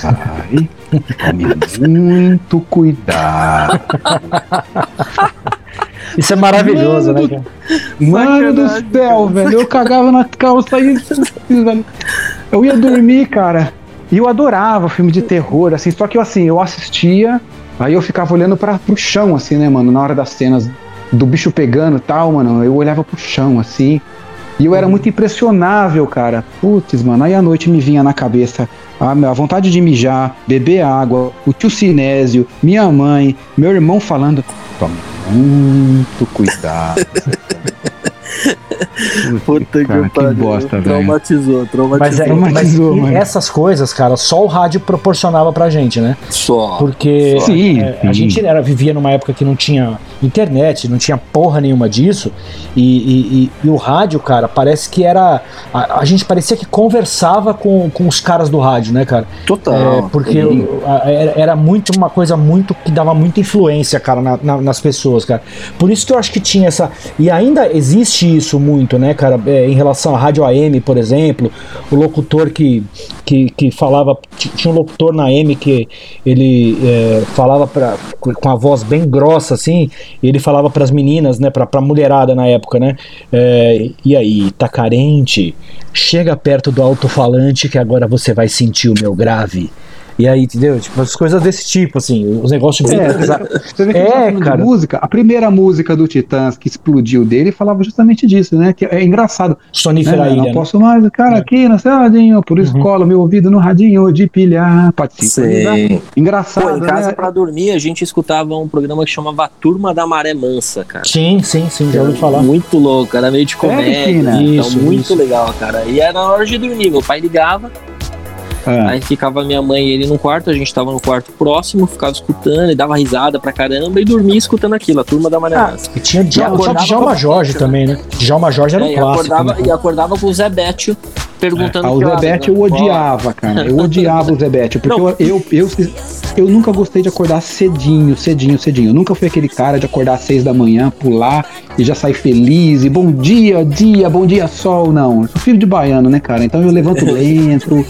vai, tome muito cuidado. Isso é maravilhoso, Mano né, cara? Mano do céu, velho. Eu cagava na calça aí. velho. Eu ia dormir, cara. E eu adorava filme de terror, assim. Só que eu, assim, eu assistia, aí eu ficava olhando para pro chão, assim, né, mano? Na hora das cenas do bicho pegando e tal, mano. Eu olhava pro chão, assim. E eu era muito impressionável, cara. Putz, mano. Aí à noite me vinha na cabeça a, vontade de mijar, beber água, o tio Sinésio, minha mãe, meu irmão falando. Tome muito cuidado. Puta Cara, que que pariu. bosta, velho. Traumatizou, Mas, traumatizou. é, Traumatizou, mas mano. essas coisas, cara, só o rádio proporcionava pra gente, né? Só. Porque Sim, é, a sim. gente era, vivia numa época que não tinha internet, não tinha porra nenhuma disso. E, e- e- e o rádio, cara, parece que era. A, a gente parecia que conversava com, com os caras do rádio, né, cara? Total. É, porque o- a- era, era muito uma coisa muito que dava muita influência, cara, na- na- nas pessoas, cara. Por isso que eu acho que tinha essa. E ainda existe isso muito, né, cara, é, em relação à rádio AM, por exemplo, o locutor que, que, que falava. Tinha um locutor na AM que ele é, falava pra, com a voz bem grossa, assim, ele falava pras meninas, né, pra, pra mulherada na época, né? é, e aí, tá carente? Chega perto do alto-falante que agora você vai sentir o meu grave. E aí, entendeu? Tipo, as coisas desse tipo, assim, os negócios de É. Você vê que É, a gente falando de cara. música, a primeira música do Titãs que explodiu dele falava justamente disso, né? Que é engraçado. sonífera né? ilha. Não né? posso mais, cara, aqui no seu radinho, por isso Uhum. colo meu ouvido no radinho de pilhar. Pode sincronizar. Sei. Engraçado, Pô, em casa né? pra dormir a gente escutava um programa que chamava Turma da Maré Mansa, cara. Sim, sim, sim, já ouvi falar. Muito louco, era meio de comédia. Cristina? então, Isso, muito isso. legal, cara. E era na hora de dormir. Meu pai ligava, Ah, aí ficava minha mãe e ele no quarto, a gente tava no quarto próximo, ficava escutando e dava risada pra caramba e dormia escutando aquilo, a turma da Maré Ah, e tinha Dja- acordava tinha Djalma com- Jorge também, né? Djalma Jorge era É, um e, clássico. acordava, né? e acordava com o Zé Bétio perguntando Ah, o Zé Bete né? eu odiava, cara. Eu odiava o Zé Bete, porque eu, eu, eu, eu nunca gostei de acordar cedinho, cedinho, cedinho. Eu nunca fui aquele cara de acordar às seis da manhã, pular e já sair feliz. E bom dia, dia, bom dia, sol. Não, eu sou filho de baiano, né, cara? Então eu levanto lento,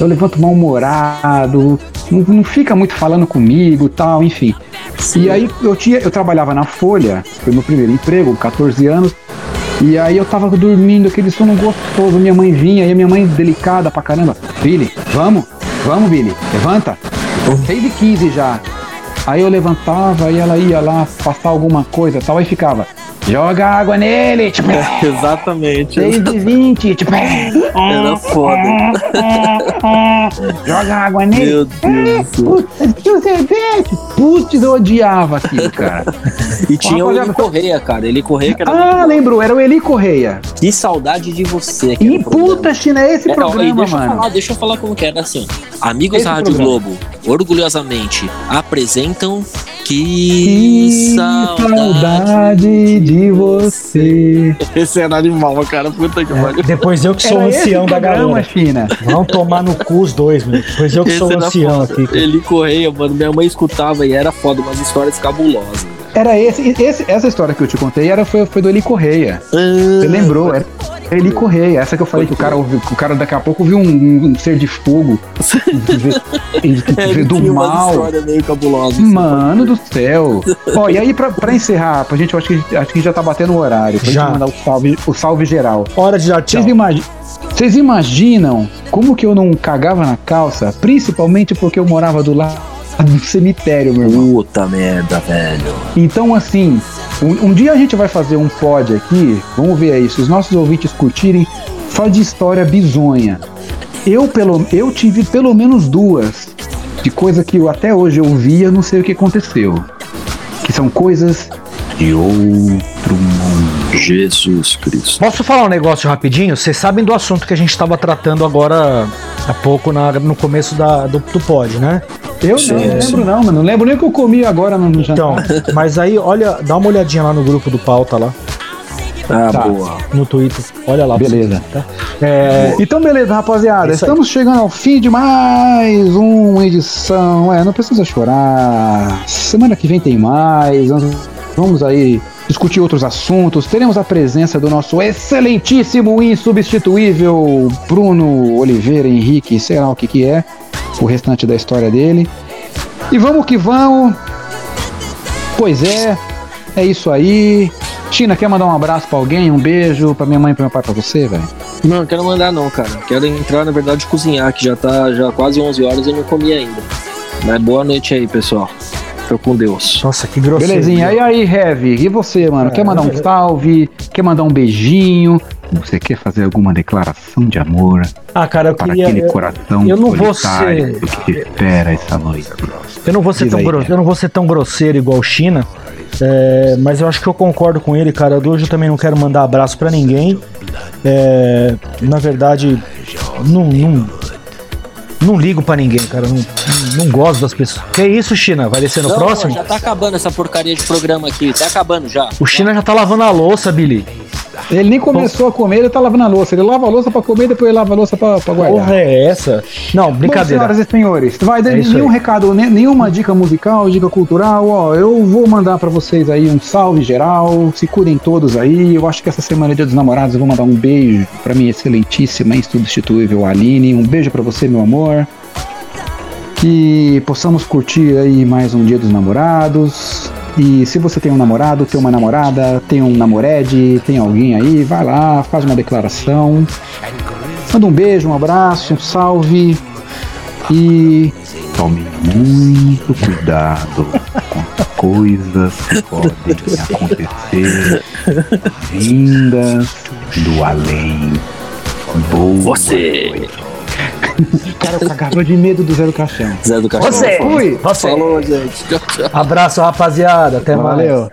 eu levanto mal-humorado, não, não fica muito falando comigo tal, enfim. E aí eu tinha, eu trabalhava na Folha, foi meu primeiro emprego, 14 anos. E aí eu tava dormindo, aquele sono gostoso, minha mãe vinha, e a minha mãe delicada pra caramba. Billy, vamos, vamos, Billy, levanta. 6 e 15 já. Aí eu levantava e ela ia lá passar alguma coisa tal, aí ficava, joga água nele, tipo, Exatamente. 6 e 20, tipo, Era foda. joga água nele. Meu Deus. Putz, tio Zebete! Putz, eu odiava aquilo, cara. E tinha o Eli Correia, cara. Ele Correia que era Ah, lembrou, era o Eli Correia. Que saudade de você. E puta, China, é esse É, ó, programa, deixa eu mano. falar, deixa eu falar como que era assim. Amigos Esse da Rádio programa. Globo, orgulhosamente, apresentam que Que saudade de você. Esse era animal, cara. Puta que pariu. Depois eu que sou o Era esse ancião da galera. China. Vão tomar no cu os dois, meu. Depois eu que sou o era ancião foda. aqui. cara. Ele Correia, mano. Minha mãe escutava e era foda, umas histórias cabulosas. Era esse, esse- essa história que eu te contei era, foi, foi do Eli Correia. Você lembrou? Era Eli Correia. Essa que eu falei que o cara, o cara daqui a pouco viu um, um ser de fogo vê- É, vê ele do tinha umas mal. cabulosas. assim. Mano do céu. Ó, e aí pra, pra encerrar, pra gente, eu acho que, acho que já tá batendo o horário. Pra Já. gente mandar o salve, o salve geral. Hora de dar tchau. Vocês imagi- Vocês imaginam como que eu não cagava na calça? Principalmente porque eu morava do lado do cemitério, meu irmão. Puta merda, velho. Então, assim, um, um dia a gente vai fazer um pod aqui, vamos ver aí, se os nossos ouvintes curtirem, fala de história bizonha. Eu, pelo, eu tive pelo menos duas de coisa que eu até hoje eu via, não sei o que aconteceu. Que são coisas de outro mundo. Jesus Cristo. Posso falar um negócio rapidinho? Vocês sabem do assunto que a gente estava tratando agora há pouco na- no começo da, do, do pod, né? Eu não, não lembro não, mano. Não lembro nem o que eu comi agora no jantar. Então, mas aí, olha, dá uma olhadinha lá no grupo do pauta lá, Ah, Tá. boa. no Twitter. Olha lá. Beleza. você, tá? É, então, beleza, rapaziada. Isso aí. Estamos chegando ao fim de mais uma edição. É, não precisa chorar. Semana que vem tem mais. Vamos aí discutir outros assuntos. Teremos a presença do nosso excelentíssimo, insubstituível Bruno Oliveira Henrique, sei lá o que que é, o restante da história dele. E vamos que vamos. Pois é, é isso aí. China, quer mandar um abraço pra alguém? Um beijo pra minha mãe, pro meu pai, pra você, velho? Não, não quero mandar não, cara. Quero entrar, na verdade, cozinhar, que já tá já quase 11 horas e não comi ainda. Mas boa noite aí, pessoal. Fica com Deus. Nossa, que grosseiro. Belezinha. E aí, Heavy? E você, mano? Quer mandar um salve? Quer mandar um beijinho? Você quer fazer alguma declaração de amor Ah, cara, eu para queria. aquele Eu, coração eu não vou solitário ser- que te espera essa noite? eu não vou ser Diz tão aí, gro- Heavy. eu não vou ser tão grosseiro igual o China. é, mas eu acho que eu concordo com ele, cara. Hoje eu também não quero mandar abraço pra ninguém. É, na verdade, não, não, não ligo pra ninguém, cara. Não, não gosto das pessoas. Que isso, China? Vai descer no Não, próximo? já tá acabando essa porcaria de programa aqui. Tá acabando já. O China já tá lavando a louça, Billy. Ele nem começou a comer, ele tá lavando a louça. Ele lava a louça pra comer, depois ele lava a louça pra, pra guardar. Porra, é essa? Não, Bom, brincadeira. senhoras e senhores, vai dar É nenhum aí. recado, ne- nenhuma dica musical, dica cultural, ó, eu vou mandar pra vocês aí um salve geral, se cuidem todos aí, eu acho que essa semana é dia dos namorados, eu vou mandar um beijo pra minha excelentíssima, insubstituível Aline, um beijo pra você, meu amor, que possamos curtir aí mais um dia dos namorados, e se você tem um namorado, tem uma namorada, tem um namorede, tem alguém aí, vai lá, faz uma declaração, Manda um beijo, um abraço, um salve. E Tome muito cuidado com coisas que podem acontecer vindas do além. Boa Você. Cara, eu cagava de medo do Zé do Caixão. Zé do Cachorro. Você! Fui! Você! Falou, gente. Abraço, rapaziada. Até mais. Valeu.